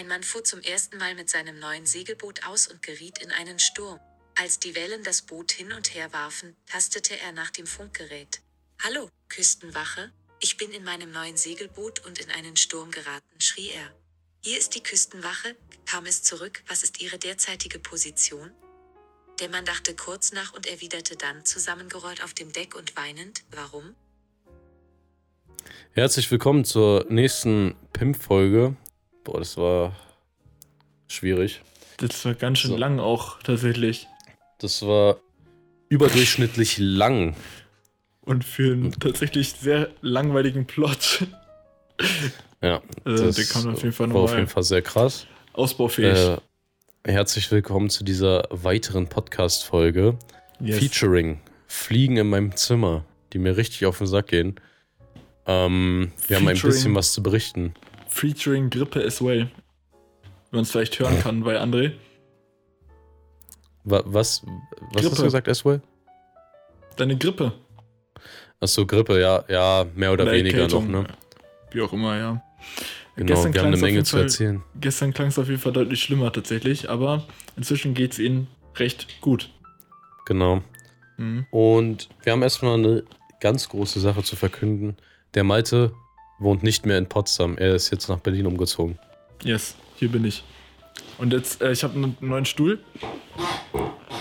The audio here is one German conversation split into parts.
Ein Mann fuhr zum ersten Mal mit seinem neuen Segelboot aus und geriet in einen Sturm. Als die Wellen das Boot hin und her warfen, tastete er nach dem Funkgerät. Hallo, Küstenwache, ich bin in meinem neuen Segelboot und in einen Sturm geraten, schrie er. Hier ist die Küstenwache, kam es zurück, was ist Ihre derzeitige Position? Der Mann dachte kurz nach und erwiderte dann zusammengerollt auf dem Deck und weinend, warum? Herzlich willkommen zur nächsten PIMP-Folge. Boah, das war schwierig. Das war ganz schön So. lang auch tatsächlich. Das war überdurchschnittlich lang. Und für einen tatsächlich sehr langweiligen Plot. Ja, Also, das der kam auf jeden Fall war auf jeden Fall sehr krass. ausbaufähig. Äh, herzlich willkommen zu dieser weiteren Podcast-Folge. yes. Featuring Fliegen in meinem Zimmer, die mir richtig auf den Sack gehen. Ähm, wir haben ein Featuring- bisschen was zu berichten. Featuring Grippe as well. Wenn man es vielleicht hören kann bei André. Wa was was hast du gesagt, Eswell? Deine Grippe. Achso, Grippe, ja, ja, mehr oder, weniger Erkältung, noch, ne? Wie auch immer, ja. Genau, Gestern wir haben eine Menge zu Fall- erzählen. Gestern klang es auf jeden Fall deutlich schlimmer tatsächlich, aber inzwischen geht es ihnen recht gut. Genau. Mhm. Und wir haben erstmal eine ganz große Sache zu verkünden. Der Malte wohnt nicht mehr in Potsdam. Er ist jetzt nach Berlin umgezogen. Yes, hier bin ich. Und jetzt, äh, ich habe einen neuen Stuhl.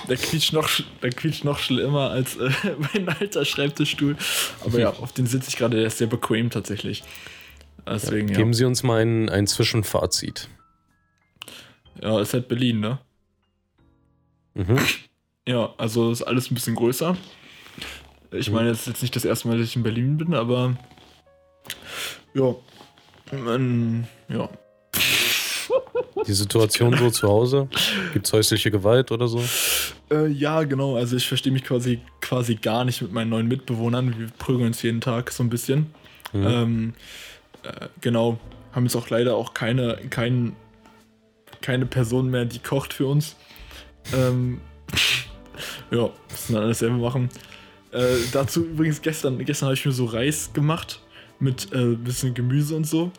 Der quietscht noch, der quietscht noch schlimmer als äh, mein alter Schreibtischstuhl. Aber ja, auf den sitze ich gerade, der ist sehr bequem tatsächlich. Deswegen, ja. Geben Sie uns mal ein, ein Zwischenfazit. Ja, ist halt Berlin, ne? Mhm. Ja, also ist alles ein bisschen größer. Ich meine, es ist jetzt nicht das erste Mal, dass ich in Berlin bin, aber ja, man, ja, Die Situation so zu Hause? Gibt es häusliche Gewalt oder so? Äh, ja, genau. Also ich verstehe mich quasi, quasi gar nicht mit meinen neuen Mitbewohnern. Wir prügeln uns jeden Tag so ein bisschen. Mhm. Ähm, äh, genau. Haben jetzt auch leider auch keine, kein, keine Person mehr, die kocht für uns. Ähm, ja, müssen dann alles selber machen. Äh, dazu übrigens gestern, gestern habe ich mir so Reis gemacht mit äh, bisschen Gemüse und so.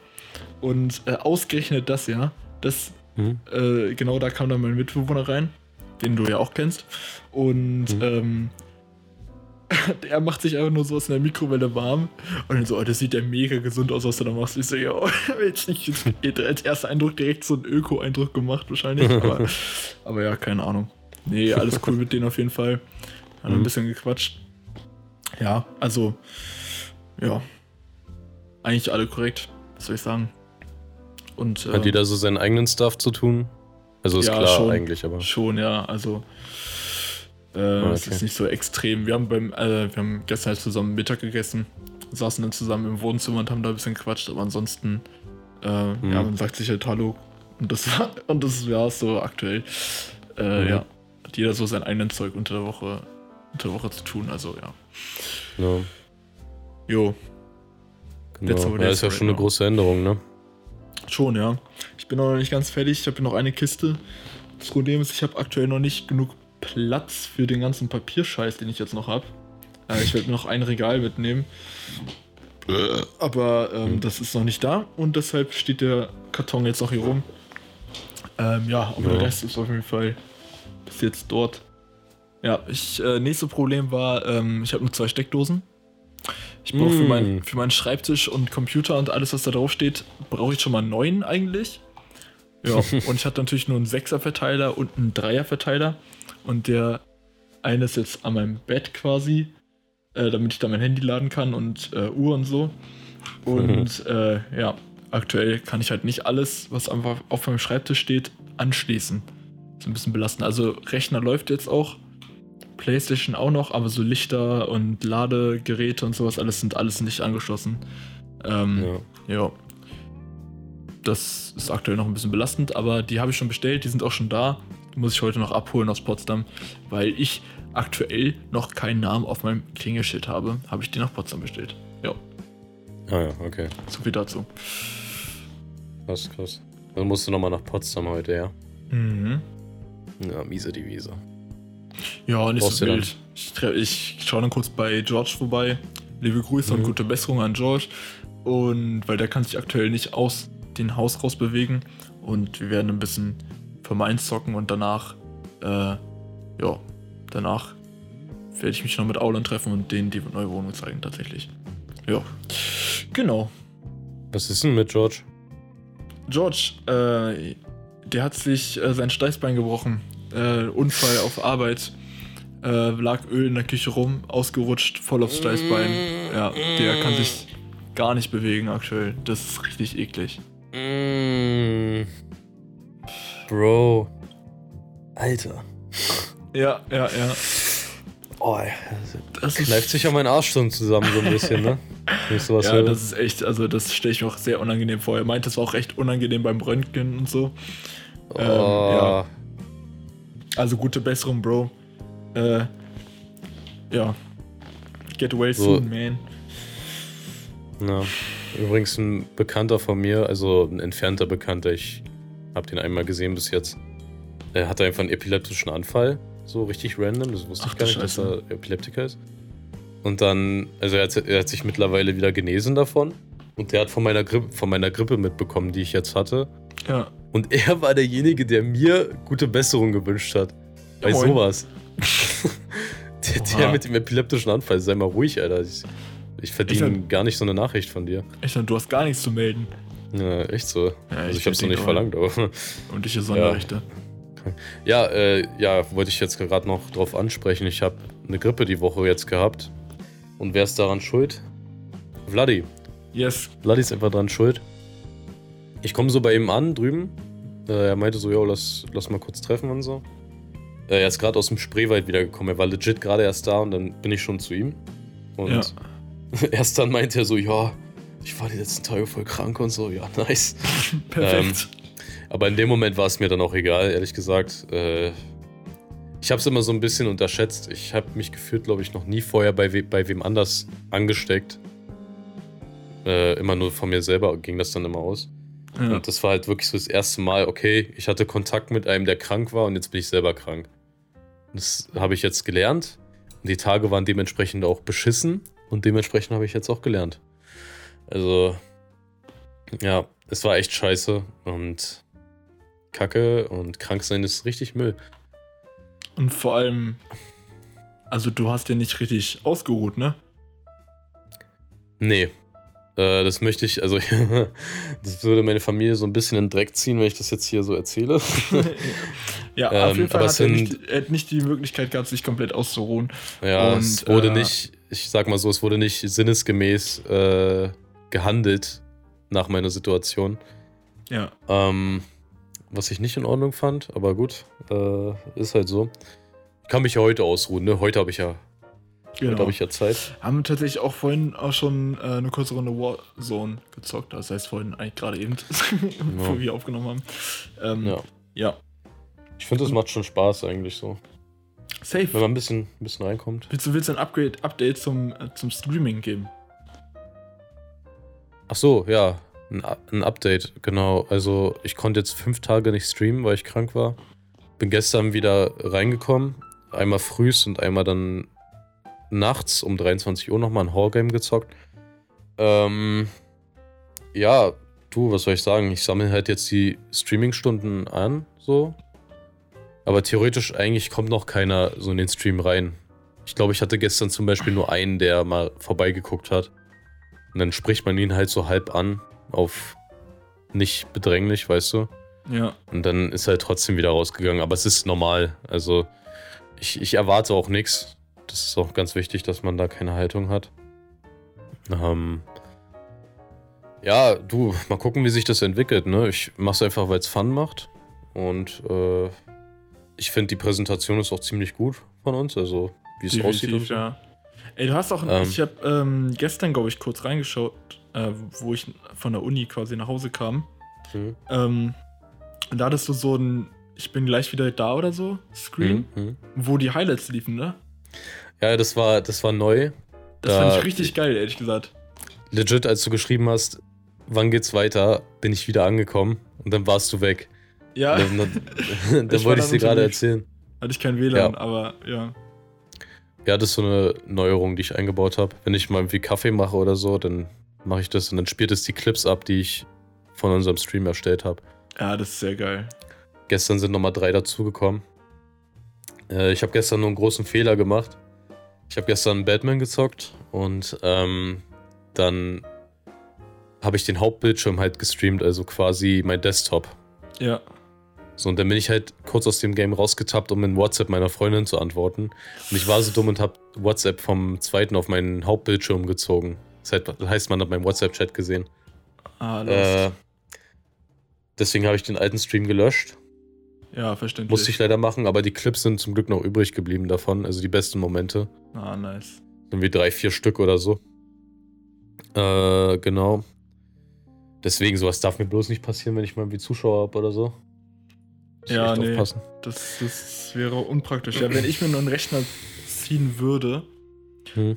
Und äh, ausgerechnet das ja, das Mhm. äh, genau da kam dann mein Mitbewohner rein, den du ja auch kennst. Und Mhm. ähm, er macht sich einfach nur so aus in der Mikrowelle warm. Und dann so, oh, das sieht ja mega gesund aus, was du da machst. Ich so, ja, jetzt nicht, jetzt als erster Eindruck direkt so einen Öko-Eindruck gemacht, wahrscheinlich. Aber, aber ja, keine Ahnung. Nee, alles cool mit denen auf jeden Fall. Haben Mhm. ein bisschen gequatscht. Ja, also, ja. Eigentlich alle korrekt, was soll ich sagen. Und, Hat ähm, jeder so seinen eigenen Stuff zu tun? Also ist Ja, klar schon. eigentlich, aber. Schon, ja, also äh, es okay. ist nicht so extrem. Wir haben beim, äh, wir haben gestern halt zusammen Mittag gegessen, saßen dann zusammen im Wohnzimmer und haben da ein bisschen gequatscht, aber ansonsten, äh, Mhm. ja, man sagt sich halt Hallo und das war, und das war so aktuell. Äh, Mhm. Ja, hat jeder so sein eigenes Zeug unter der Woche, unter der Woche zu tun, also ja. Ja, Jo, That's genau. Ja, is ist ja schon eine große Änderung, ne? schon, ja. Ich bin noch nicht ganz fertig, ich habe hier noch eine Kiste. Das Problem ist, ich habe aktuell noch nicht genug Platz für den ganzen Papierscheiß, den ich jetzt noch habe. Äh, ich werde noch ein Regal mitnehmen. Aber ähm, Hm. das ist noch nicht da und deshalb steht der Karton jetzt noch hier rum. Ähm, ja, aber Ja. der Rest ist auf jeden Fall bis jetzt dort. Ja, ich, äh, nächste Problem war, ähm, ich habe nur zwei Steckdosen. Ich brauche für, Mm. mein, für meinen Schreibtisch und Computer und alles, was da drauf steht, brauche ich schon mal neun eigentlich. Ja, und ich hatte natürlich nur einen Sechser-Verteiler und einen Dreier-Verteiler. Und der eine ist jetzt an meinem Bett quasi, äh, damit ich da mein Handy laden kann und äh, Uhr und so. Und äh, ja, aktuell kann ich halt nicht alles, was einfach auf meinem Schreibtisch steht, anschließen. Ist ein bisschen belastend. Also Rechner läuft jetzt auch, Playstation auch noch, aber so Lichter und Ladegeräte und sowas, alles sind alles nicht angeschlossen. Ähm, Ja. ja. Das ist aktuell noch ein bisschen belastend, aber die habe ich schon bestellt, die sind auch schon da. Die muss ich heute noch abholen aus Potsdam, weil ich aktuell noch keinen Namen auf meinem Klingelschild habe. Habe ich die nach Potsdam bestellt. Ja, Ah ja, okay. so viel dazu. Krass, krass. Dann musst du nochmal nach Potsdam heute, ja? Mhm. Ja, miese die Wiese. Ja, nicht so wild. Ich, ich schaue dann kurz bei George vorbei. Liebe Grüße und Mhm. gute Besserung an George. Und weil der kann sich aktuell nicht aus den Haus rausbewegen und wir werden ein bisschen vermeint zocken und danach, äh, ja, danach werde ich mich noch mit Aulan treffen und denen die neue Wohnung zeigen, tatsächlich. Ja, genau. Was ist denn mit George? George, äh, der hat sich äh, sein Steißbein gebrochen. Äh, Unfall auf Arbeit. Äh, lag Öl in der Küche rum, ausgerutscht, voll aufs Steißbein. Ja, der kann sich gar nicht bewegen aktuell. Das ist richtig eklig. Mm. Bro. Alter. Ja, ja, ja. Oh, Das kneift sich ja mein Arsch schon zusammen so ein bisschen, ne? Ja, höre. das ist echt, also das stelle ich mir auch sehr unangenehm vor. Er meint, es war auch echt unangenehm beim Röntgen und so. oh. ähm, ja. Also gute Besserung, Bro. Äh, ja. Get well So. soon, man. Ja. Übrigens ein Bekannter von mir, also ein entfernter Bekannter, ich habe den einmal gesehen bis jetzt. Er hatte einfach einen epileptischen Anfall, so richtig random, das wusste Ach ich gar nicht, dass Scheiße. er Epileptiker ist. Und dann, also er hat, er hat sich mittlerweile wieder genesen davon und der hat von meiner, Grippe, von meiner Grippe mitbekommen, die ich jetzt hatte. Ja. Und er war derjenige, der mir gute Besserung gewünscht hat. Bei Moin. sowas. der, der mit dem epileptischen Anfall, sei mal ruhig, Alter. Ich, ich verdiene Ich- gar nicht so eine Nachricht von dir. Dachte, du hast gar nichts zu melden. Ja, echt so. Ja, also ich, ich hab's noch nicht verlangt, aber. Und ich Sonderrechte. Ja, äh, ja, wollte ich jetzt gerade noch drauf ansprechen. Ich habe eine Grippe die Woche jetzt gehabt. Und wer ist daran schuld? Vladi. Yes. Vladi ist einfach dran schuld. Ich komme so bei ihm an drüben. Äh, er meinte so, jo, lass, lass mal kurz treffen und so. Äh, er ist gerade aus dem Spreewald wiedergekommen. Er war legit gerade erst da und dann bin ich schon zu ihm. Und Ja. erst dann meinte er so, ja, ich war die letzten Tage voll krank und so. Ja, nice. Perfekt. Aber in dem Moment war es mir dann auch egal, ehrlich gesagt. Äh, ich habe es immer so ein bisschen unterschätzt. Ich habe mich gefühlt, glaube ich, noch nie vorher bei, we bei wem anders angesteckt. Äh, immer nur von mir selber ging das dann immer aus. ja. Und das war halt wirklich so das erste Mal, okay, ich hatte Kontakt mit einem, der krank war und jetzt bin ich selber krank. Das habe ich jetzt gelernt. Und die Tage waren dementsprechend auch beschissen und dementsprechend habe ich jetzt auch gelernt. Also, ja, es war echt scheiße und Kacke und krank sein ist richtig Müll. Und vor allem, also du hast ja nicht richtig ausgeruht, ne? Nee. Äh, das möchte ich, also das würde meine Familie so ein bisschen in den Dreck ziehen, wenn ich das jetzt hier so erzähle. ja, Ähm, auf jeden Fall aber hat er nicht, er hat nicht die Möglichkeit gehabt, sich komplett auszuruhen. Ja, Und, es wurde äh, nicht, ich sag mal so, es wurde nicht sinnesgemäß äh, gehandelt nach meiner Situation. Ja. Ähm, was ich nicht in Ordnung fand, aber gut, äh, ist halt so. Ich kann mich ja heute ausruhen, ne? Heute habe ich ja, Genau. heute habe ich ja Zeit. Haben tatsächlich auch vorhin auch schon äh, eine kurze Runde Warzone gezockt. Das heißt vorhin eigentlich gerade eben, bevor wir aufgenommen haben. Ähm, Ja. ja. Ich finde, das macht schon Spaß eigentlich so. Safe. Wenn man ein bisschen, ein bisschen reinkommt. Willst du, willst du ein Upgrade, Update zum, äh, zum Streaming geben? Ach so, ja, ein, ein Update, genau. Also ich konnte jetzt fünf Tage nicht streamen, weil ich krank war. Bin gestern wieder reingekommen. Einmal frühs und einmal dann nachts um 23 Uhr nochmal ein Horror-Game gezockt. Ähm, ja, du, was soll ich sagen? Ich sammle halt jetzt die Streaming-Stunden an, so. Aber theoretisch eigentlich kommt noch keiner so in den Stream rein. Ich glaube, ich hatte gestern zum Beispiel nur einen, der mal vorbeigeguckt hat. Und dann spricht man ihn halt so halb an, auf nicht bedränglich, weißt du. Ja. Und dann ist er halt trotzdem wieder rausgegangen. Aber es ist normal. Also ich, ich erwarte auch nichts. Das ist auch ganz wichtig, dass man da keine Haltung hat. Ähm, ja, du, mal gucken, wie sich das entwickelt. Ne? Ich mach's einfach, weil es Fun macht. Und äh, ich finde, die Präsentation ist auch ziemlich gut von uns. Also, wie es aussieht. Definitiv, so. ja. Ey, du hast auch, Ähm. ich habe ähm, gestern, glaube ich, kurz reingeschaut, äh, wo ich von der Uni quasi nach Hause kam. Mhm. Ähm, und da hattest du so ein Ich bin gleich wieder da oder so Screen, Mhm. Mhm. wo die Highlights liefen, ne? Ja, das war, das war neu. Das Da- fand ich richtig geil, ehrlich gesagt. Legit, als du geschrieben hast, wann geht's weiter, bin ich wieder angekommen und dann warst du weg. Ja, Dann, dann, dann wollte ich dir gerade erzählen. hatte ich kein WLAN, Ja. aber ja. Ja, das ist so eine Neuerung, die ich eingebaut habe. Wenn ich mal irgendwie Kaffee mache oder so, dann mache ich das und dann spielt es die Clips ab, die ich von unserem Stream erstellt habe. Ja, das ist sehr geil. Gestern sind nochmal drei dazugekommen. Äh, ich habe gestern nur einen großen Fehler gemacht. Ich habe gestern Batman gezockt und ähm, dann habe ich den Hauptbildschirm halt gestreamt, also quasi mein Desktop. Ja. So, und dann bin ich halt kurz aus dem Game rausgetappt, um in WhatsApp meiner Freundin zu antworten. Und ich war so dumm und habe WhatsApp vom zweiten auf meinen Hauptbildschirm gezogen. Das heißt, man hat meinen WhatsApp-Chat gesehen. Ah, Äh, deswegen habe ich den alten Stream gelöscht. ja, verständlich. Musste ich leider machen, aber die Clips sind zum Glück noch übrig geblieben davon. Also die besten Momente. Ah, nice. Irgendwie drei, vier Stück oder so. Äh, genau. Deswegen, sowas darf mir bloß nicht passieren, wenn ich mal irgendwie Zuschauer habe oder so. Ja, echt nee. aufpassen. Das, das wäre unpraktisch. Ja, wenn ich mir nur einen Rechner ziehen würde Hm.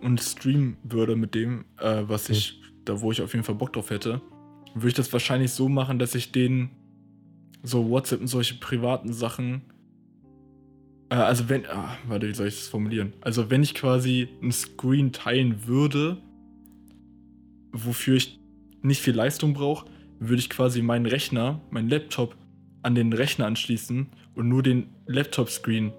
und streamen würde mit dem, äh, was Hm. ich, da wo ich auf jeden Fall Bock drauf hätte, würde ich das wahrscheinlich so machen, dass ich den so WhatsApp und solche privaten Sachen. Äh, also wenn. Ah, warte, wie soll ich das formulieren? Also wenn ich quasi einen Screen teilen würde, wofür ich nicht viel Leistung brauche, würde ich quasi meinen Rechner, meinen Laptop an den Rechner anschließen und nur den Laptop-Screen,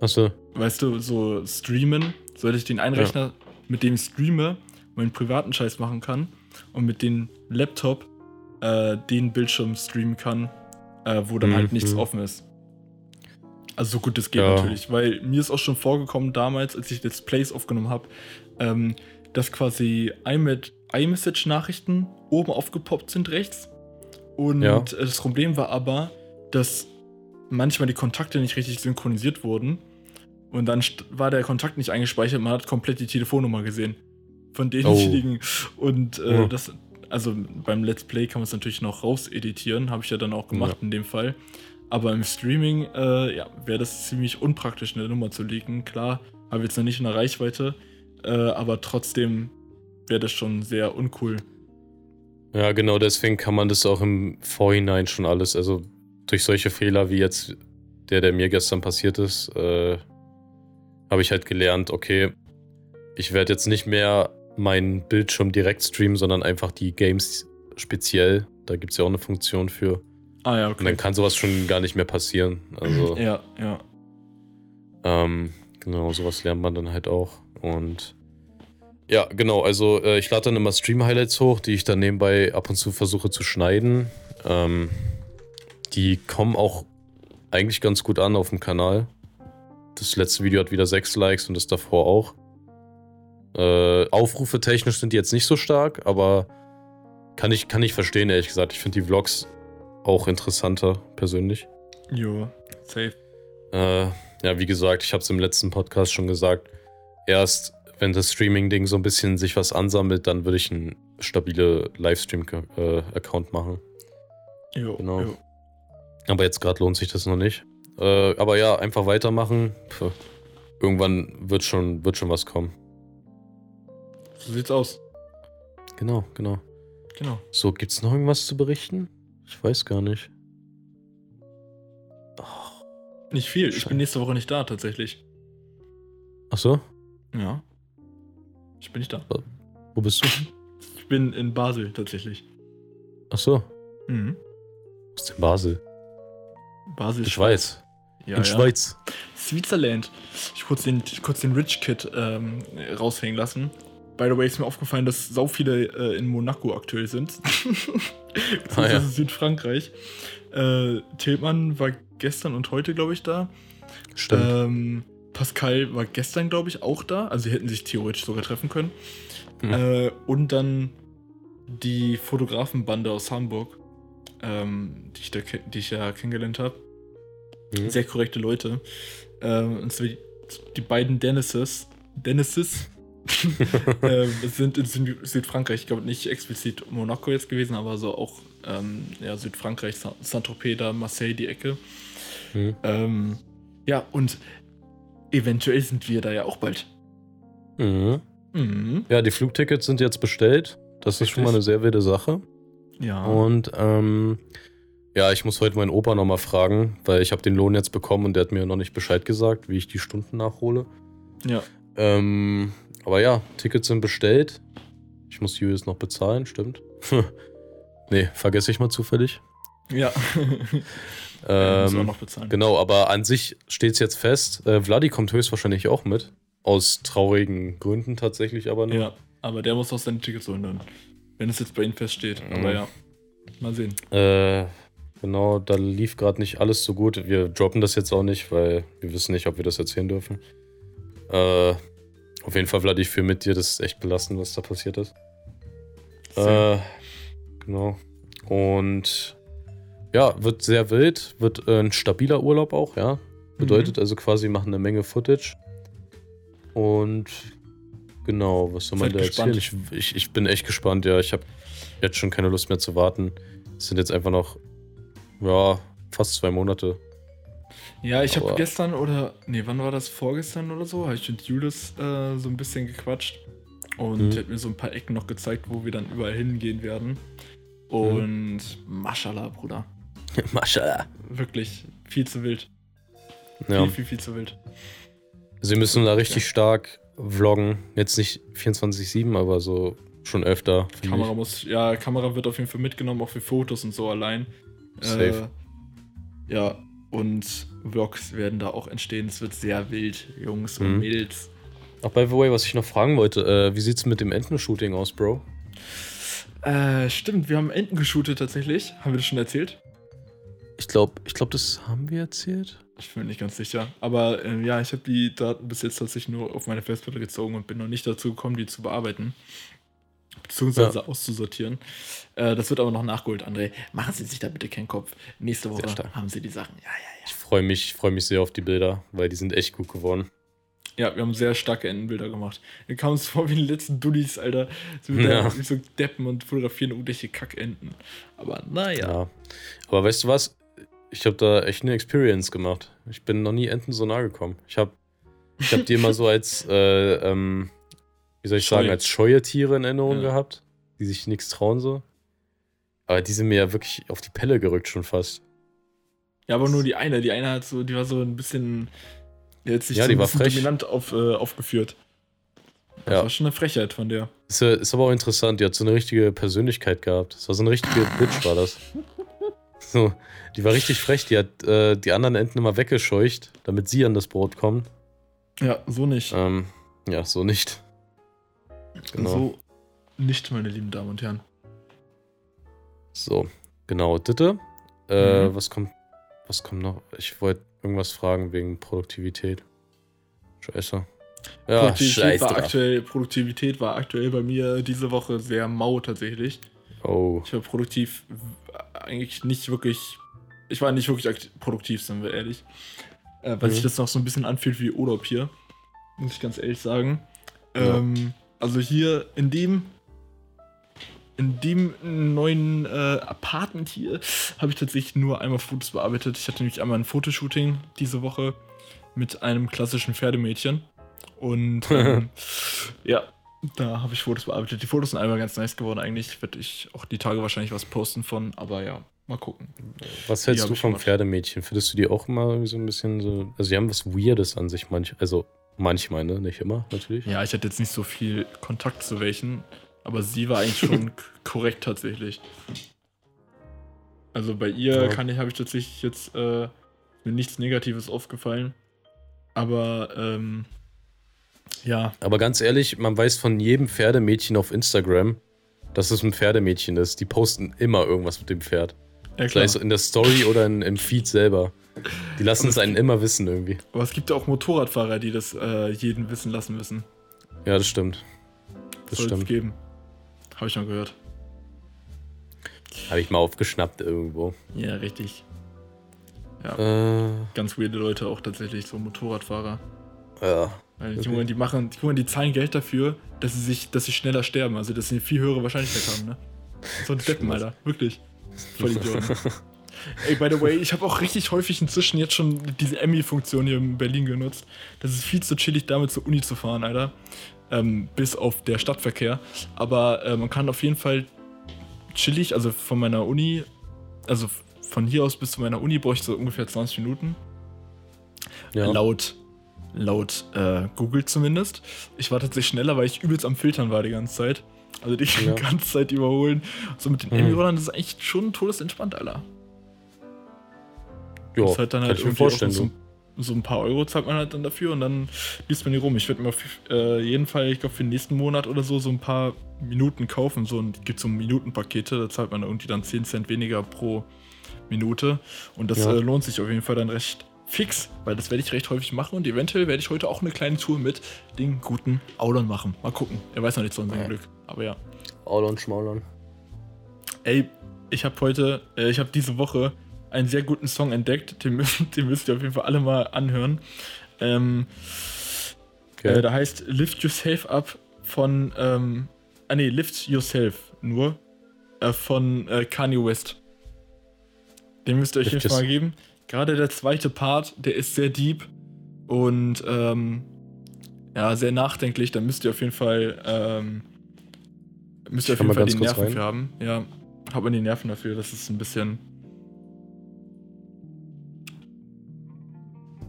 Achso, weißt du, so streamen, so dass ich den einen Ja. Rechner, mit dem ich streame, meinen privaten Scheiß machen kann und mit dem Laptop äh, den Bildschirm streamen kann, äh, wo dann halt Mhm. nichts offen ist. Also so gut es geht Ja. natürlich, weil mir ist auch schon vorgekommen damals, als ich Let's Plays aufgenommen habe, ähm, dass quasi iMessage-Nachrichten oben aufgepoppt sind rechts. Und Ja. das Problem war aber, dass manchmal die Kontakte nicht richtig synchronisiert wurden. Und dann war der Kontakt nicht eingespeichert, man hat komplett die Telefonnummer gesehen. Von denjenigen. Und äh, Ja. das, also beim Let's Play kann man es natürlich noch rauseditieren, habe ich ja dann auch gemacht in dem Fall. Aber im Streaming, äh, ja, wäre das ziemlich unpraktisch, eine Nummer zu leaken. Klar, habe jetzt noch nicht in der Reichweite, äh, aber trotzdem wäre das schon sehr uncool. Ja, genau, deswegen kann man das auch im Vorhinein schon alles, also durch solche Fehler wie jetzt der, der mir gestern passiert ist, äh, habe ich halt gelernt, okay, ich werde jetzt nicht mehr meinen Bildschirm direkt streamen, sondern einfach die Games speziell. Da gibt es ja auch eine Funktion für. Ah ja, Und dann okay. kann sowas schon gar nicht mehr passieren. Also, Ja, ja. ähm, genau, sowas lernt man dann halt auch. Und ja, genau, also äh, ich lade dann immer Stream-Highlights hoch, die ich dann nebenbei ab und zu versuche zu schneiden. Ähm, die kommen auch eigentlich ganz gut an auf dem Kanal. Das letzte Video hat wieder sechs Likes und das davor auch. Äh, Aufrufe technisch sind die jetzt nicht so stark, aber kann ich, kann ich verstehen, ehrlich gesagt. Ich finde die Vlogs auch interessanter, persönlich. Jo, safe. Äh, ja, wie gesagt, ich habe es im letzten Podcast schon gesagt. Erst wenn das Streaming-Ding so ein bisschen sich was ansammelt, dann würde ich einen stabile Livestream-Account machen. Jo, Genau. jo. Aber jetzt gerade lohnt sich das noch nicht. Äh, aber ja, einfach weitermachen. Puh. Irgendwann wird schon, wird schon was kommen. So sieht's aus. Genau, genau. Genau. So, gibt's noch irgendwas zu berichten? Ich weiß gar nicht. Nicht viel. Ich Scheiße. bin nächste Woche nicht da, tatsächlich. Ach so, Ja. Ich bin nicht da. wo bist du? Ich bin in Basel, tatsächlich. Ach so, Mhm. aus dem Basel. Basel, Die Schweiz. Ja, In ja. Schweiz. Switzerland. Ich kurz den, kurz den Rich Kid ähm, raushängen lassen. By the way, ist mir aufgefallen, dass sau viele äh, in Monaco aktuell sind. das Ah, ja. ist Südfrankreich. Äh, Tillmann war gestern und heute, glaube ich, da. Stimmt. Ähm, Pascal war gestern, glaube ich, auch da. Also sie hätten sich theoretisch sogar treffen können. Hm. Äh, und dann die Fotografenbande aus Hamburg, ähm, die, ich da, die ich ja kennengelernt habe. Mhm. Sehr korrekte Leute. Ähm, und zwar die, die beiden Dennises. Dennises. ähm, sind in Süd Südfrankreich, ich glaube nicht explizit Monaco jetzt gewesen, aber so auch ähm, ja, Südfrankreich, Sa- Saint-Tropez, da Marseille, die Ecke. Mhm. Ähm, ja, und eventuell sind wir da ja auch bald. Mhm. Mhm. Ja, die Flugtickets sind jetzt bestellt. Das ist schon mal Richtig. eine sehr wilde Sache. Ja. Und ähm, ja, ich muss heute meinen Opa nochmal fragen, weil ich habe den Lohn jetzt bekommen und der hat mir noch nicht Bescheid gesagt, wie ich die Stunden nachhole. ja. Ähm, aber ja, Tickets sind bestellt. Ich muss Julius noch bezahlen, stimmt. Nee, vergesse ich mal zufällig. Ja. ähm, noch bezahlen. genau, aber an sich steht es jetzt fest. Äh, Vladi kommt höchstwahrscheinlich auch mit. Aus traurigen Gründen tatsächlich aber nur. Ja, aber der muss auch seine Tickets holen dann. Wenn es jetzt bei ihm feststeht. Mhm. Aber ja, mal sehen. Äh, genau, da lief gerade nicht alles so gut. Wir droppen das jetzt auch nicht, weil wir wissen nicht, ob wir das erzählen dürfen. Äh, auf jeden Fall, Vlad, ich fühle mit dir. Das ist echt belastend, was da passiert ist. Äh, genau. Und ja, wird sehr wild. Wird äh, ein stabiler Urlaub auch, ja. Bedeutet also quasi, machen eine Menge Footage. Und genau, was soll man da erzählen? Ich, ich, ich bin echt gespannt, ja. Ich habe jetzt schon keine Lust mehr zu warten. Es sind jetzt einfach noch, ja, fast zwei Monate. Ja, ich habe gestern oder, nee, wann war das? Vorgestern oder so? Habe ich mit Julius äh, so ein bisschen gequatscht. Und Mhm. hat mir so ein paar Ecken noch gezeigt, wo wir dann überall hingehen werden. Und Maschallah, Bruder. Mashallah. Wirklich viel zu wild. Ja. Viel, viel, viel zu wild. Sie müssen da richtig stark vloggen. Jetzt nicht 24-7, aber so schon öfter. Kamera ich. muss, ja, Kamera wird auf jeden Fall mitgenommen, auch für Fotos und so allein. Safe. Äh, ja, und Vlogs werden da auch entstehen. Es wird sehr wild, Jungs und Mhm. Mädels. Ach, by the way, was ich noch fragen wollte, äh, wie sieht's mit dem Entenshooting aus, Bro? Äh, stimmt, wir haben Enten geshootet tatsächlich. Haben wir das schon erzählt? Ich glaube, ich glaub, das haben wir erzählt. Ich bin mir nicht ganz sicher. Aber ähm, ja, ich habe die Daten bis jetzt tatsächlich nur auf meine Festplatte gezogen und bin noch nicht dazu gekommen, die zu bearbeiten. Beziehungsweise auszusortieren. Äh, das wird aber noch nachgeholt, André. Machen Sie sich da bitte keinen Kopf. Nächste Woche haben Sie die Sachen. Ja, ja, Ich freue mich, freu mich sehr auf die Bilder, weil die sind echt gut geworden. ja. Ja, wir haben sehr starke Entenbilder gemacht. Wir kamen uns vor wie die letzten Dullis, Alter. So, Ja. so deppen und fotografieren irgendwelche Kackenten. Aber naja. Ja. Aber weißt du was? Ich habe da echt eine Experience gemacht. Ich bin noch nie Enten so nah gekommen. Ich habe ich hab die immer so als, äh, ähm, wie soll ich Scheu. sagen, als scheue Tiere in Erinnerung Ja. gehabt, die sich nichts trauen so. Aber die sind mir ja wirklich auf die Pelle gerückt schon fast. Ja, aber nur die eine. Die eine hat so, die war so ein bisschen. Die hat sich Ja, so die ein war bisschen frech. dominant auf, äh, aufgeführt. Das Ja. war schon eine Frechheit von der. Ist, ist aber auch interessant, die hat so eine richtige Persönlichkeit gehabt. Das war so eine richtige Bitch, war das. So, die war richtig frech, die hat äh, die anderen Enten immer weggescheucht, damit sie an das Brot kommen. Ja, so nicht. Ähm, ja, so nicht. Genau. So nicht, meine lieben Damen und Herren. So, genau, Ditte. Äh, Mhm. was kommt, was kommt noch? Ich wollte irgendwas fragen wegen Produktivität. Scheiße. Ja, Produktivität, scheiße. war aktuell, Produktivität war aktuell bei mir diese Woche sehr mau tatsächlich. Oh, Ich war produktiv eigentlich nicht wirklich. Ich war nicht wirklich produktiv, sind wir ehrlich. Äh, weil Mhm. sich das noch so ein bisschen anfühlt wie Urlaub hier. Muss ich ganz ehrlich sagen. Ja. Ähm, also hier in dem. In dem neuen äh, Apartment hier habe ich tatsächlich nur einmal Fotos bearbeitet. Ich hatte nämlich einmal ein Fotoshooting diese Woche mit einem klassischen Pferdemädchen. Und ähm, ja, da habe ich Fotos bearbeitet. Die Fotos sind einmal ganz nice geworden eigentlich. Werde ich auch die Tage wahrscheinlich was posten von, aber ja, mal gucken. was Die hältst hab du vom gemacht. Pferdemädchen? Findest du die auch immer irgendwie so ein bisschen so. Also, die haben was Weirdes an sich, manch, also manchmal, ne? Nicht immer, natürlich. Ja, ich hatte jetzt nicht so viel Kontakt zu welchen, aber sie war eigentlich schon korrekt tatsächlich. Also bei ihr Ja. kann ich, habe ich tatsächlich jetzt äh, mir nichts Negatives aufgefallen. Aber ähm, ja, Aber ganz ehrlich, man weiß von jedem Pferdemädchen auf Instagram, dass es ein Pferdemädchen ist. Die posten immer irgendwas mit dem Pferd. ja Sei es in der Story oder in, im Feed selber. Die lassen es einen immer wissen irgendwie. Aber es gibt ja auch Motorradfahrer, die das äh, jeden wissen lassen müssen. Ja, das stimmt. Das Soll es stimmt. geben. Habe ich mal gehört. Habe ich mal aufgeschnappt irgendwo. Ja, richtig. Äh, Ganz weirde Leute auch tatsächlich, so Motorradfahrer. ja. Die Okay. Die machen, die die zahlen Geld dafür, dass sie sich, dass sie schneller sterben, also dass sie eine viel höhere Wahrscheinlichkeit haben, ne? So ein Deppen, Alter. Wirklich. Voll Idioten. Ey, by the way, ich habe auch richtig häufig inzwischen jetzt schon diese Emmy-Funktion hier in Berlin genutzt. Das ist viel zu chillig, damit zur Uni zu fahren, Alter. Ähm, bis auf der Stadtverkehr. Aber äh, man kann auf jeden Fall chillig, also von meiner Uni, also von hier aus bis zu meiner Uni brauche ich so ungefähr 20 Minuten. ja. Laut, laut äh, Google zumindest. Ich war tatsächlich schneller, weil ich übelst am Filtern war die ganze Zeit. Also die Ja. ganze Zeit überholen. So mit den Mhm. Emmy-Rollern, das ist eigentlich schon todesentspannt, Alter. Ja, das halt dann halt irgendwie vorstellen. so, so ein paar Euro zahlt man halt dann dafür und dann liest man die rum. Ich werde mir auf äh, jeden Fall, ich glaube für den nächsten Monat oder so, so ein paar Minuten kaufen. So ein, gibt so Minutenpakete, da zahlt man irgendwie dann 10 Cent weniger pro Minute. Und das Ja. äh, lohnt sich auf jeden Fall dann recht fix, weil das werde ich recht häufig machen und eventuell werde ich heute auch eine kleine Tour mit den guten Aulern machen. Mal gucken. Er weiß noch nicht so an sein Ja. Glück. Aber ja. Aulon, Schmaulon. Ey, ich habe heute, äh, ich habe diese Woche einen sehr guten Song entdeckt. Den, müssen, den müsst ihr auf jeden Fall alle mal anhören. Ähm, Okay. äh, der heißt Lift Yourself Up von, ähm, ah nee, Lift Yourself nur, äh, von äh, Kanye West. Den müsst ihr euch Fall mal geben. Gerade der zweite Part, der ist sehr deep und ähm, ja, sehr nachdenklich. Da müsst ihr auf jeden Fall, ähm, müsst ihr auf jeden Fall die Nerven rein. für haben. Ja, hat man die Nerven dafür. Das ist ein bisschen.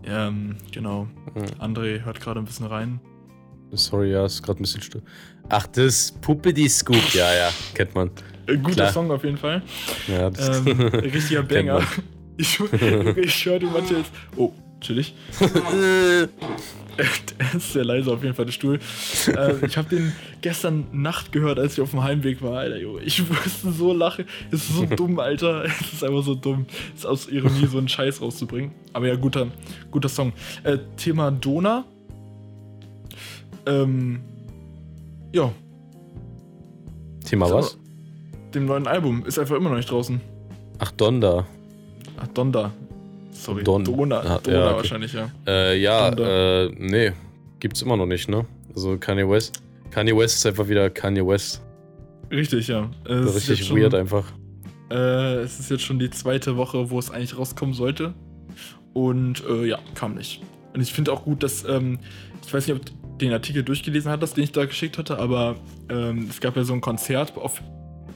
Ähm, genau. Hm. André hört gerade ein bisschen rein. Sorry, ja, ist gerade ein bisschen still. Ach, das Puppe die Scoop, ja, ja, kennt man. Äh, guter Klar. Song auf jeden Fall. Ja, das Ähm, richtiger Banger. Ich, ich höre den manchmal jetzt. Oh, chillig. Der ist sehr leise auf jeden Fall, der Stuhl. äh, ich habe den gestern Nacht gehört, als ich auf dem Heimweg war, Alter. Junge. Ich musste so lachen. Es ist so dumm, Alter. Es ist einfach so dumm, es aus Ironie so einen Scheiß rauszubringen. Aber ja, guter, guter Song. Äh, Thema Dona. Ähm, ja, Thema was? dem neuen Album ist einfach immer noch nicht draußen. Ach, Donda. Ach, Donda. Sorry, Don- Dona. Ah, Dona ja, okay. wahrscheinlich, ja. Äh, ja, äh, nee, gibt's immer noch nicht, ne? Also Kanye West. Kanye West ist einfach wieder Kanye West. Richtig, ja. Es richtig schon- weird einfach. Äh, es ist jetzt schon die zweite Woche, wo es eigentlich rauskommen sollte. Und äh, ja, kam nicht. Und ich finde auch gut, dass, ähm, ich weiß nicht, ob du den Artikel durchgelesen hattest, den ich da geschickt hatte, aber ähm, es gab ja so ein Konzert, auf,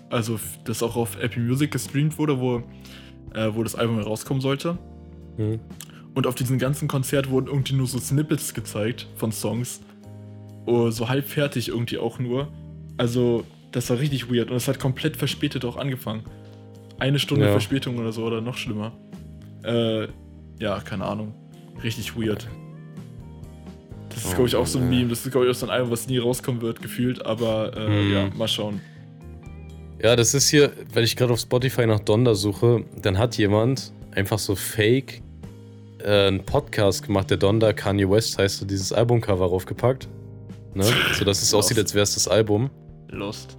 also das auch auf Apple Music gestreamt wurde, wo, äh, wo das Album rauskommen sollte. Hm. Und auf diesem ganzen Konzert wurden irgendwie nur so Snippets gezeigt von Songs. Oh, so halb fertig irgendwie auch nur. Also, das war richtig weird. Und es hat komplett verspätet auch angefangen. Eine Stunde Ja. Verspätung oder so, oder noch schlimmer. Äh, ja, keine Ahnung. Richtig weird. Das ist, Oh glaube ich, auch so ein. Meme. Das ist, glaube ich, auch so ein Album, was nie rauskommen wird, gefühlt. Aber, äh, Hm. ja, mal schauen. Ja, das ist hier, wenn ich gerade auf Spotify nach Donda suche, dann hat jemand einfach so fake äh, einen Podcast gemacht, der Donda Kanye West heißt, so dieses Albumcover raufgepackt. Ne? So dass es aussieht, als wäre es das Album. Lost.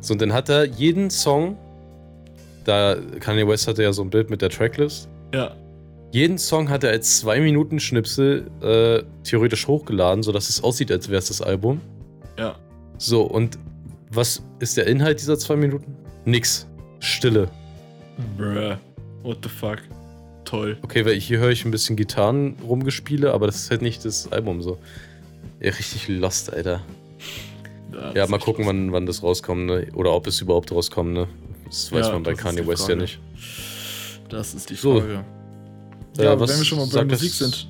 So, und dann hat er jeden Song, da Kanye West hatte ja so ein Bild mit der Tracklist, Ja, jeden Song hat er als 2 Minuten Schnipsel äh, theoretisch hochgeladen, sodass es aussieht, als wäre es das Album. ja. So, und was ist der Inhalt dieser 2 Minuten? Nix. Stille. Bruh. What the fuck. Toll. Okay, weil hier höre ich ein bisschen Gitarren rumgespiele, aber das ist halt nicht das Album so. Ja, richtig lost, Alter. Ja, ist mal gucken, wann, wann das rauskommt, ne? Oder ob es überhaupt rauskommt, ne? Das weiß Ja, man bei Kanye West ja nicht. Das ist die So. Frage. Äh, Ja, was wenn wir schon mal bei Musik das- sind,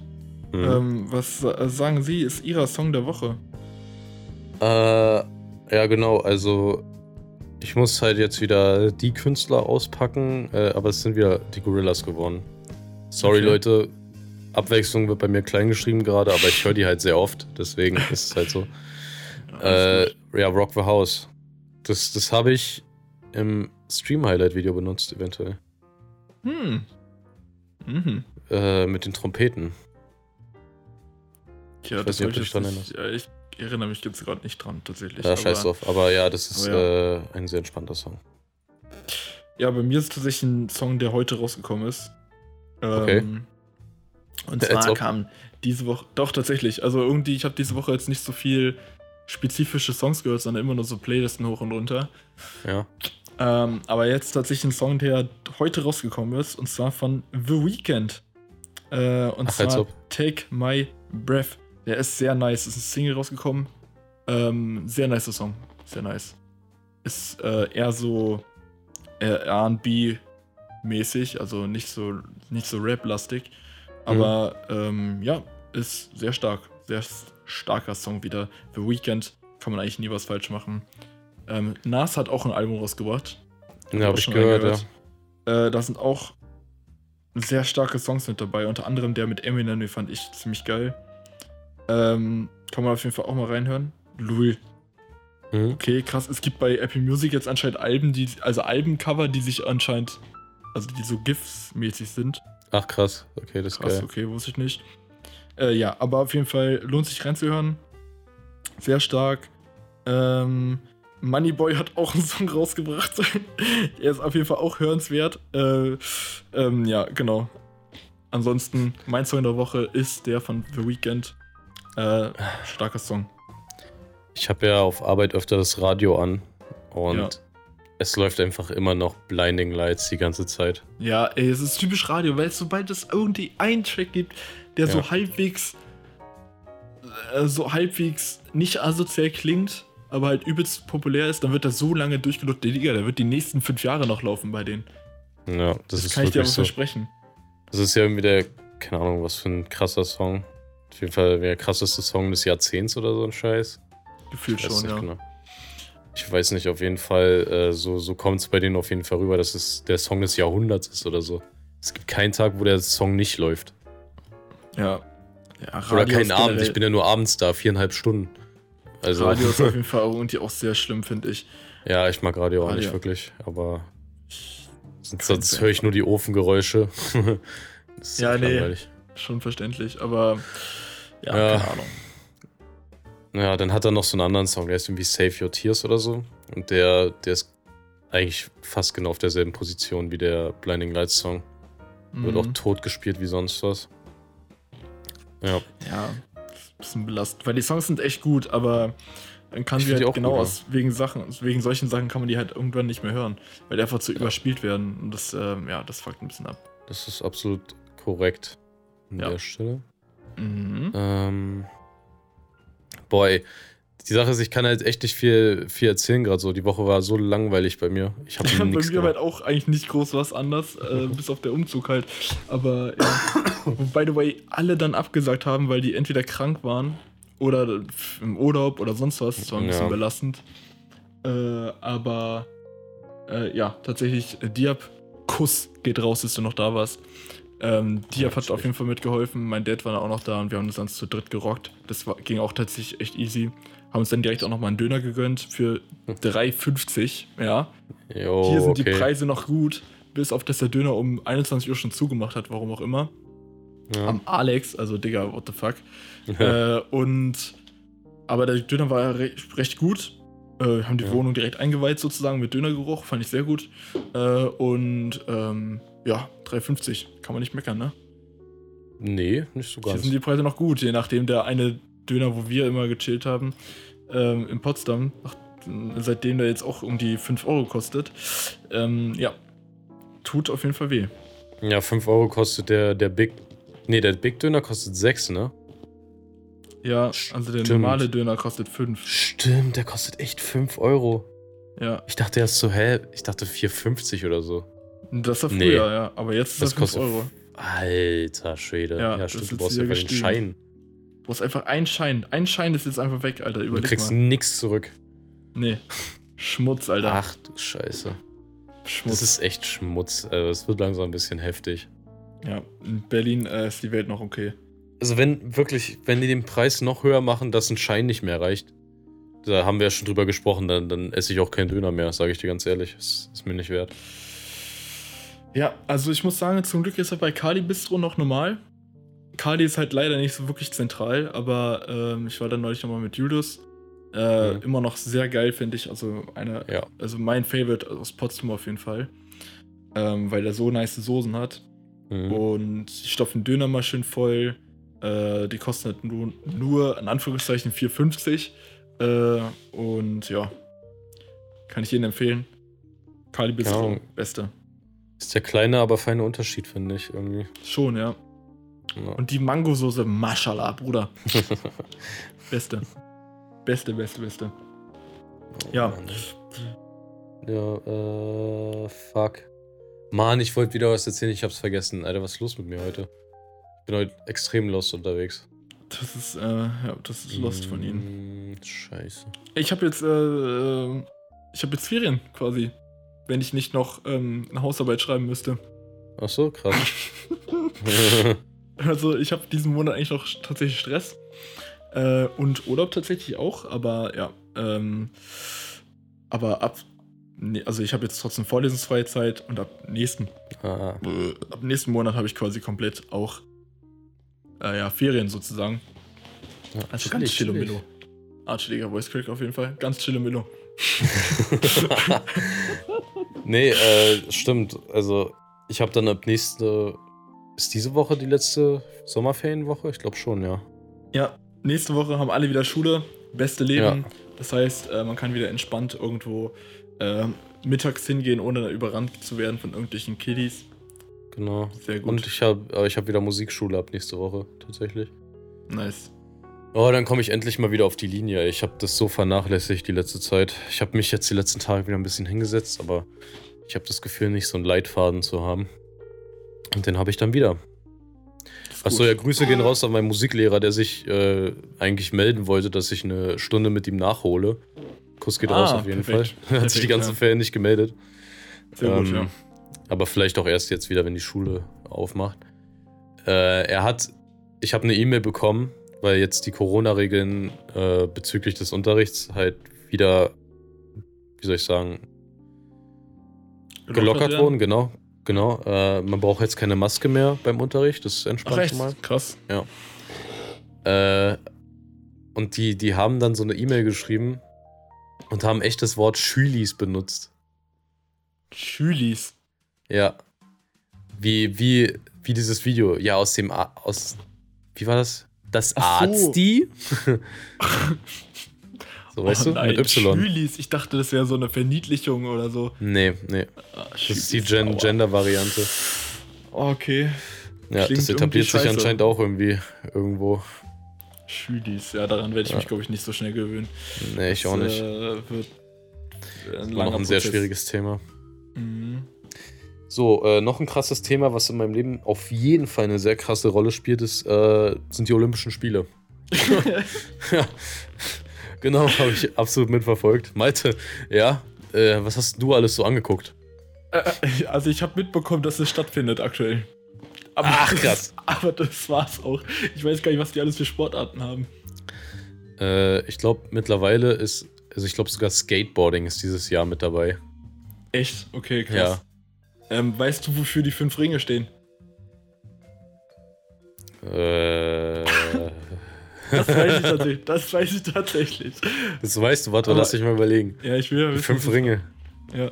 Mhm. ähm, was sagen Sie, ist Ihrer Song der Woche? Äh, ja, genau, also ich muss halt jetzt wieder die Künstler auspacken, äh, aber es sind wieder die Gorillas geworden. Sorry, Okay. Leute, Abwechslung wird bei mir klein geschrieben gerade, aber ich höre die halt sehr oft, deswegen ist es halt so. Äh, ja, Rock the House. Das, das habe ich im Stream-Highlight-Video benutzt, eventuell. Hm. Mhm. Äh, mit den Trompeten. Ja, Ich das weiß nicht, ob ich dran nicht. Ja, ich erinnere mich jetzt gerade nicht dran, tatsächlich. Ja, scheiß drauf. Aber ja, das ist aber Äh, ein sehr entspannter Song. Ja, bei mir ist tatsächlich ein Song, der heute rausgekommen ist. Ähm, Okay. Und zwar ob. kam diese Woche, doch tatsächlich, also irgendwie, ich habe diese Woche jetzt nicht so viel spezifische Songs gehört, sondern immer nur so Playlisten hoch und runter. Ja. Ähm, aber jetzt tatsächlich ein Song, der heute rausgekommen ist, und zwar von The Weeknd. Äh, und Ach, zwar. Take My Breath. Der ist sehr nice. Ist ein Single rausgekommen. Ähm, sehr nice Song. Sehr nice. Ist äh, eher so äh, RB-mäßig, also nicht so, nicht so Rap-lastig. Aber ähm, ja, ist sehr stark. Sehr starker Song wieder. The Weeknd kann man eigentlich nie was falsch machen. Ähm, Nas hat auch ein Album rausgebracht. Ja, hab ich schon gehört, ja. Äh, da sind auch sehr starke Songs mit dabei. Unter anderem der mit Eminem, den fand ich ziemlich geil. Ähm, kann man auf jeden Fall auch mal reinhören. Louis. Mhm. Okay, krass. Es gibt bei Apple Music jetzt anscheinend Alben, die, also Albencover, die sich anscheinend, also die so GIFs-mäßig sind. Ach krass, okay, das ist Krass, geil. okay, wusste ich nicht. Äh, ja, aber auf jeden Fall lohnt sich reinzuhören. Sehr stark. Ähm, Moneyboy hat auch einen Song rausgebracht. er ist auf jeden Fall auch hörenswert. Äh, ähm, ja, genau. Ansonsten, mein Song der Woche ist der von The Weeknd. Äh, starker Song. Ich habe ja auf Arbeit öfter das Radio an und Ja. es läuft einfach immer noch Blinding Lights die ganze Zeit. Ja, ey, es ist typisch Radio, weil sobald es irgendwie einen Track gibt, der so Ja. halbwegs äh, so halbwegs nicht asozial klingt, aber halt übelst populär ist, dann wird das so lange durchgedrückt, Digga, der wird die nächsten fünf Jahre noch laufen bei denen. Ja, das, Das, ist kann ich dir aber so. versprechen. Das ist ja irgendwie der, keine Ahnung, was für ein krasser Song. Auf jeden Fall der krasseste Song des Jahrzehnts oder so ein Scheiß. Gefühlt schon, ja. genau. Ich weiß nicht, auf jeden Fall, äh, so, so kommt es bei denen auf jeden Fall rüber, dass es der Song des Jahrhunderts ist oder so. Es gibt keinen Tag, wo der Song nicht läuft. Ja. ja Radio Oder keinen Abend. generell- Ich bin ja nur abends da, viereinhalb Stunden. Also, Radio ist auf jeden Fall auch irgendwie auch sehr schlimm, finde ich. ja, ich mag Radio auch Radio. nicht wirklich, aber sonst, sonst höre ich nur die Ofengeräusche. Ja, nee. Schon verständlich, aber ja, Ja. keine Ahnung. Ja, dann hat er noch so einen anderen Song, der ist irgendwie Save Your Tears oder so. Und der, der ist eigentlich fast genau auf derselben Position wie der Blinding Lights Song. Wird Mhm. auch tot gespielt wie sonst was. Ja, Ja, bisschen belastend, weil die Songs sind echt gut, aber dann kann Ich sie halt auch genau gut, ja. aus wegen Sachen, wegen solchen Sachen kann man die halt irgendwann nicht mehr hören, weil die einfach zu überspielt werden und das, ähm, ja, das fuckt ein bisschen ab. das ist absolut korrekt an Ja. der Stelle. Mhm. Ähm, boah, ey, die Sache ist, ich kann halt echt nicht viel, viel erzählen gerade so. Die Woche war so langweilig bei mir. Ich habe Bei mir war halt gemacht. auch eigentlich nicht groß was anders, äh, bis auf der Umzug halt. Aber ja. By the way, alle dann abgesagt haben, weil die entweder krank waren oder im Urlaub oder sonst was. Das war ein bisschen Ja. belastend. Äh, aber äh, ja, tatsächlich, äh, Diab, Kuss geht raus, dass du noch da warst. Ähm, Ja, hat auf jeden Fall mitgeholfen. Mein Dad war auch noch da und wir haben uns dann zu dritt gerockt. Das war, ging auch tatsächlich echt easy. Haben uns dann direkt auch nochmal einen Döner gegönnt für 3,50. Ja. Jo, Hier sind die okay. Preise noch gut, bis auf dass der Döner um 21 Uhr schon zugemacht hat, warum auch immer. Ja. Am Alex, also Digga, what the fuck. äh, und aber der Döner war re recht gut. Äh, haben die Ja. Wohnung direkt eingeweiht sozusagen mit Dönergeruch, fand ich sehr gut. Äh, und ähm, ja, 3,50 kann man nicht meckern, ne? nee, nicht so Hier ganz. sind die Preise noch gut, je nachdem der eine Döner, wo wir immer gechillt haben, ähm, in Potsdam, nach, seitdem der jetzt auch um die 5 Euro kostet. Ähm, ja, tut auf jeden Fall weh. Ja, 5 Euro kostet der, der Big. Nee, der Big Döner kostet 6, ne? Ja, also der Stimmt. normale Döner kostet 5. Stimmt, der kostet echt 5 Euro. Ja, Ich dachte erst so, hä? Ich dachte 4,50 oder so. Das war früher, Nee. ja. Aber jetzt ist Das das 5 kostet. Euro. Alter Schwede. Ja, Ja, stimmt, du brauchst einfach den. Schein. Du brauchst einfach einen Schein. Ein Schein ist jetzt einfach weg, Alter. Du Überleg kriegst mal. nix zurück. Nee. Schmutz, Alter. Ach du Scheiße. Schmutz. Das ist echt Schmutz. Also, es wird langsam ein bisschen heftig. ja, in Berlin äh, ist die Welt noch okay. Also, wenn wirklich, wenn die den Preis noch höher machen, dass ein Schein nicht mehr reicht, da haben wir ja schon drüber gesprochen, dann, dann esse ich auch keinen Döner mehr, sage ich dir ganz ehrlich. Das ist mir nicht wert. Ja, also ich muss sagen, zum Glück ist er bei Kali Bistro noch normal. Kali ist halt leider nicht so wirklich zentral, aber ähm, ich war dann neulich nochmal mit Julius. Äh, Mhm. Immer noch sehr geil, finde ich. Also eine, Ja. also mein Favorite aus Potsdam auf jeden Fall. Ähm, weil er so nice Soßen hat. Mhm. Und die stopfen Döner mal schön voll. Äh, die kosten halt nur, nur in Anführungszeichen 4,50. Äh, und ja, kann ich jedem empfehlen. Kali Bistro, Ja. beste. Ist der kleine, aber feine Unterschied, finde ich irgendwie. Schon, ja. Ja. Und die Mangosoße, Mashallah, Bruder. Beste. Beste, beste, beste. Ja. Mann. Ja, äh, fuck. Mann, ich wollte wieder was erzählen, ich hab's vergessen. Alter, was ist los mit mir heute? Ich bin heute extrem lost unterwegs. Das ist, äh, ja, das ist Lost von ihnen. Mm, Scheiße. Ich habe jetzt, äh, äh, ich habe jetzt Ferien quasi. Wenn ich nicht noch ähm, eine Hausarbeit schreiben müsste. Ach so, krass. Also ich habe diesen Monat eigentlich noch tatsächlich Stress. Äh, und Urlaub tatsächlich auch, aber ja. Ähm, aber ab. Nee, also ich habe jetzt trotzdem vorlesungsfreie Zeit und ab nächsten, ah, äh, ab nächsten Monat habe ich quasi komplett auch äh, ja, Ferien sozusagen. ja, Also ganz chill und. Milo. Ah, chilliger Voice Crack auf jeden Fall. Ganz chill und Milo. nee, äh, stimmt. Also, ich habe dann ab nächste. Ist diese Woche die letzte Sommerferienwoche? Ich glaube schon, ja. Ja, nächste Woche haben alle wieder Schule. Beste Leben. Ja. Das heißt, äh, man kann wieder entspannt irgendwo äh, mittags hingehen, ohne überrannt zu werden von irgendwelchen Kiddies. Genau. Sehr gut. Und ich habe ich hab wieder Musikschule ab nächste Woche, tatsächlich. nice. Oh, dann komme ich endlich mal wieder auf die Linie. Ich habe das so vernachlässigt die letzte Zeit. Ich habe mich jetzt die letzten Tage wieder ein bisschen hingesetzt, aber ich habe das Gefühl, nicht so einen Leitfaden zu haben. Und den habe ich dann wieder. Achso, ja, Grüße gehen raus an meinen Musiklehrer, der sich äh, eigentlich melden wollte, dass ich eine Stunde mit ihm nachhole. Kuss geht Ah, raus auf jeden perfekt. Fall. Er hat sich die ganzen ja. Ferien nicht gemeldet. Sehr gut, Ähm, ja. Aber vielleicht auch erst jetzt wieder, wenn die Schule aufmacht. Äh, er hat, ich habe eine E-Mail bekommen, weil jetzt die Corona-Regeln äh, bezüglich des Unterrichts halt wieder, wie soll ich sagen, gelockert wurden, genau. Genau. Äh, man braucht jetzt keine Maske mehr beim Unterricht, das ist Ach, entspannt echt? schon mal. Krass. Äh, und die, die haben dann so eine E-Mail geschrieben und haben echt das Wort Schülis benutzt. Schülis. Ja. Wie, wie, wie dieses Video. Ja, aus dem aus. Wie war das? Das Ach so. Arzti? so, weißt oh, du? nein, Mit Y. Schülis. Ich dachte, das wäre so eine Verniedlichung oder so. Nee, nee. Ah, Das ist die Gen Gender-Variante. Okay. Ja, Klingt das etabliert sich anscheinend auch irgendwie irgendwo. Schülis. Ja, daran werde ich Ja. mich, glaube ich, nicht so schnell gewöhnen. Nee, ich auch Das, nicht. Äh, wird ein Immer noch ein sehr schwieriges Thema. So, äh, noch ein krasses Thema, was in meinem Leben auf jeden Fall eine sehr krasse Rolle spielt, ist, äh, sind die Olympischen Spiele. ja. Genau, habe ich absolut mitverfolgt. Malte, ja, äh, was hast du alles so angeguckt? Äh, Also ich habe mitbekommen, dass es stattfindet aktuell. Aber Ach, krass. aber das war's auch. Ich weiß gar nicht, was die alles für Sportarten haben. Äh, ich glaube, mittlerweile ist, also ich glaube sogar Skateboarding ist dieses Jahr mit dabei. Echt? Okay, krass. Ja. Ähm, weißt du, wofür die fünf Ringe stehen? Äh, Das weiß ich tatsächlich. Das weiß ich tatsächlich. das weißt du, warte, Aber- lass dich mal überlegen. Ja, ich will ja wissen. Fünf Ringe. Ja.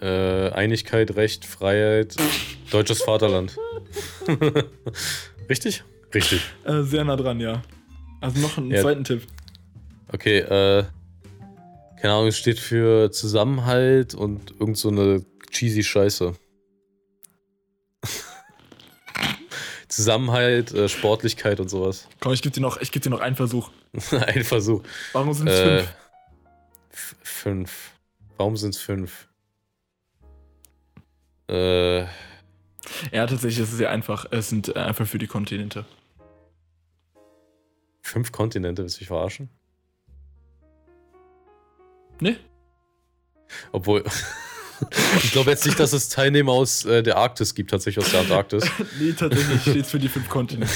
Äh, Einigkeit, Recht, Freiheit, deutsches Vaterland. Richtig? Richtig. Äh, sehr nah dran, ja. Also noch einen Ja. zweiten Tipp. Okay, äh, keine Ahnung, es steht für Zusammenhalt und irgend so eine cheesy Scheiße. Zusammenhalt, äh, Sportlichkeit und sowas. Komm, ich gebe dir, noch- ich geb dir noch einen Versuch. Ein Versuch. Warum sind es Äh, fünf? fünf. Warum sind es fünf? Äh, Ja, tatsächlich, ist sehr einfach. Es sind äh, einfach für die Kontinente. fünf Kontinente, willst du mich verarschen? Ne? Obwohl. ich glaube jetzt nicht, dass es Teilnehmer aus äh, der Arktis gibt, tatsächlich aus der Antarktis. nee, tatsächlich steht es für die fünf Kontinente,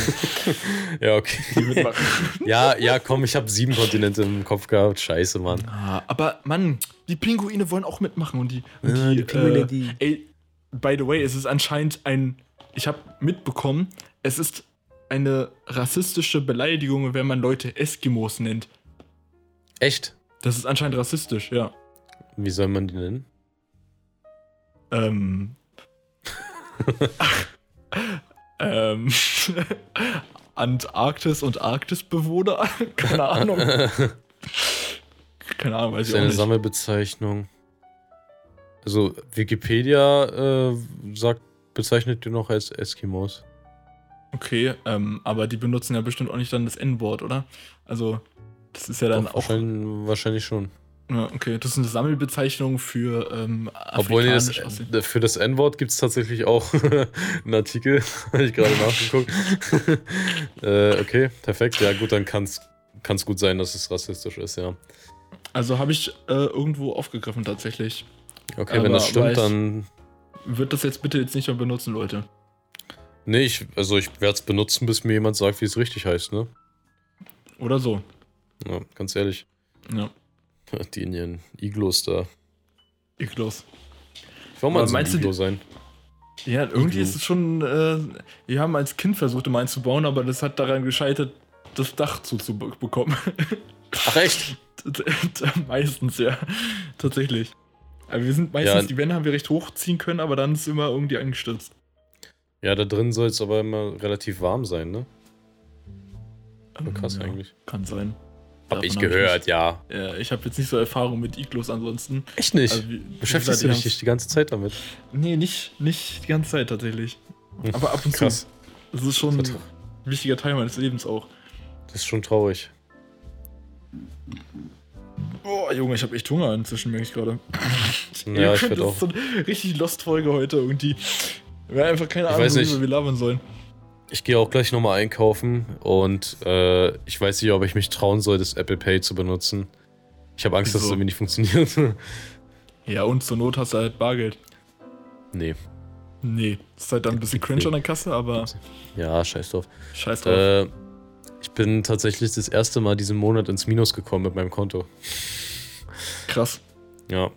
Ja, okay. die mitmachen. Ja, ja, komm, ich habe sieben Kontinente im Kopf gehabt. Scheiße, Mann. Ah, aber Mann, die Pinguine wollen auch mitmachen und die. Und Ja, die Pinguine, äh, die- Ey, by the way, es ist anscheinend ein. Ich habe mitbekommen, es ist eine rassistische Beleidigung, wenn man Leute Eskimos nennt. Echt? Das ist anscheinend rassistisch, ja. Wie soll man die nennen? Ähm. ähm. Antarktis und Arktisbewohner? Keine Ahnung. Keine Ahnung, weiß ich auch eine nicht. Sammelbezeichnung. Also, Wikipedia äh, sagt, bezeichnet die noch als Eskimos. Okay, ähm, aber die benutzen ja bestimmt auch nicht dann das N-Wort, oder? Also, das ist ja dann Doch, auch. wahrscheinlich, wahrscheinlich schon. Ja, okay, das ist eine Sammelbezeichnung für ähm, Obwohl, das, für das N-Wort gibt es tatsächlich auch einen Artikel. Habe ich gerade nachgeguckt. äh, okay, perfekt. Ja, gut, dann kann es gut sein, dass es rassistisch ist, ja. Also habe ich äh, irgendwo aufgegriffen tatsächlich. Okay, wenn das Aber- aber stimmt, ich- dann. Wird das jetzt bitte jetzt nicht mehr benutzen, Leute. Nee, ich, also ich werde es benutzen, bis mir jemand sagt, wie es richtig heißt, ne? Oder so. Ja, ganz ehrlich. Ja, Die in ihren Iglos da. Ich will auch mal Aber so meinst du, Iglo die- sein. Ja, irgendwie Iglu. ist es schon. Äh, wir haben als Kind versucht, immer einzubauen, aber das hat daran gescheitert, das Dach zuzubekommen. Ach echt? meistens, ja. Tatsächlich. Aber wir sind meistens, Ja. die Wände haben wir recht hochziehen können, aber dann ist immer irgendwie eingestürzt. Ja, da drin soll es aber immer relativ warm sein, ne? Krass Ähm, ja, eigentlich. Kann sein. Hab ich hab gehört, ja. nicht- Ja, ich habe jetzt nicht so Erfahrung mit Iglos ansonsten. Echt nicht? Also, wie- wie Beschäftigst du gesagt, dich die ganze Zeit damit? Nee, nicht, nicht die ganze Zeit tatsächlich. Hm, Aber ab und Krass. zu. Das ist schon Das ein wichtiger Teil meines Lebens auch. Das ist schon traurig. Boah, Junge, ich habe echt Hunger inzwischen, merke ich gerade. Ja, ich das auch. ist so eine richtig Lost-Folge heute irgendwie. Wir haben einfach keine Ich Ahnung, worüber wir labern sollen. Ich gehe auch gleich nochmal einkaufen und äh, ich weiß nicht, ob ich mich trauen soll, das Apple Pay zu benutzen. Ich habe Angst, dass es Wieso? irgendwie nicht funktioniert. Ja, und zur Not hast du halt Bargeld. nee. Nee, ist halt dann ein bisschen cringe an der Kasse, aber Ja, scheiß drauf. scheiß drauf. Äh, ich bin tatsächlich das erste Mal diesen Monat ins Minus gekommen mit meinem Konto. Krass. Ja.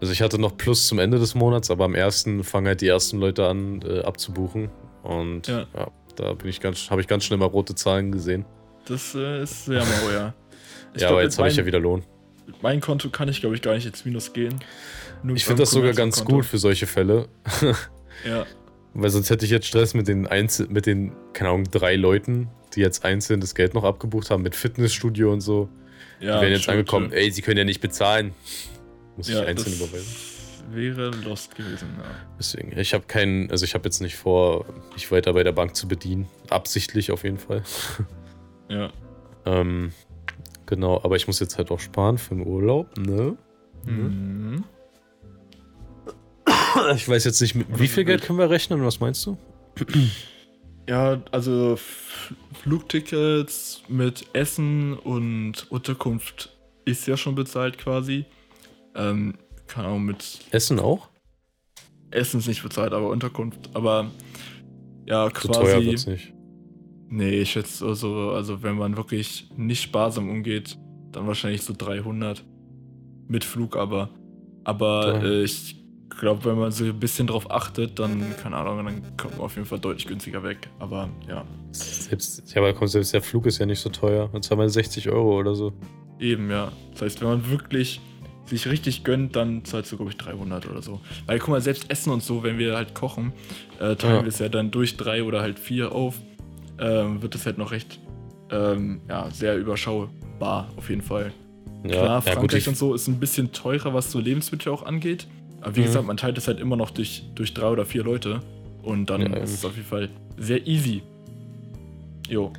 Also ich hatte noch Plus zum Ende des Monats, aber am ersten fangen halt die ersten Leute an äh, abzubuchen. Und Ja. ja, da bin ich ganz, habe ich ganz schnell mal rote Zahlen gesehen. Das äh, ist sehr mau, ja. Ich ja, aber jetzt habe ich ja wieder Lohn. Mit meinem Konto kann ich, glaube ich, gar nicht ins Minus gehen. Nur Ich finde das sogar ganz Commerzbank-Konto. gut für solche Fälle. Ja, Weil sonst hätte ich jetzt Stress mit den Einzel mit den, keine Ahnung, drei Leuten, die jetzt einzeln das Geld noch abgebucht haben mit Fitnessstudio und so. ja. die werden jetzt stimmt, angekommen, stimmt. ey, sie können ja nicht bezahlen. Muss ich Ja, einzeln das überweisen. Wäre lost gewesen, ja. Deswegen, ich habe keinen, also ich habe jetzt nicht vor, mich weiter bei der Bank zu bedienen. Absichtlich auf jeden Fall. Ja. Ähm, genau, aber ich muss jetzt halt auch sparen für den Urlaub, ne? Mhm. Ich weiß jetzt nicht, mit Oder wie viel Geld können wir rechnen? Was meinst du? Ja, also Flugtickets mit Essen und Unterkunft ist ja schon bezahlt quasi. Ähm, keine Ahnung, mit Essen auch? Essen ist nicht bezahlt, aber Unterkunft. Aber ja, Zu teuer quasi. wird's nicht. Nee, ich schätze also, also wenn man wirklich nicht sparsam umgeht, dann wahrscheinlich so 300 mit Flug, aber aber äh, ich glaube, wenn man so ein bisschen drauf achtet, dann keine Ahnung, dann kommt man auf jeden Fall deutlich günstiger weg. Aber ja, Selbst, ja, aber komm, selbst der Flug ist ja nicht so teuer. Und zwar mal 60 Euro oder so. eben ja. Das heißt, wenn man wirklich sich richtig gönnt, dann zahlst du glaube ich 300 oder so. Weil guck mal, selbst Essen und so, wenn wir halt kochen, äh, teilen Ja. wir es ja dann durch drei oder halt vier auf, ähm, wird es halt noch recht ähm, ja sehr überschaubar auf jeden Fall. Ja, Klar, ja gut, Frankreich ich, und so ist ein bisschen teurer, was so Lebensmittel auch angeht. Aber wie Mhm. gesagt, man teilt es halt immer noch durch, durch drei oder vier Leute. Und dann Ja, ist es auf jeden Fall sehr easy. Jo,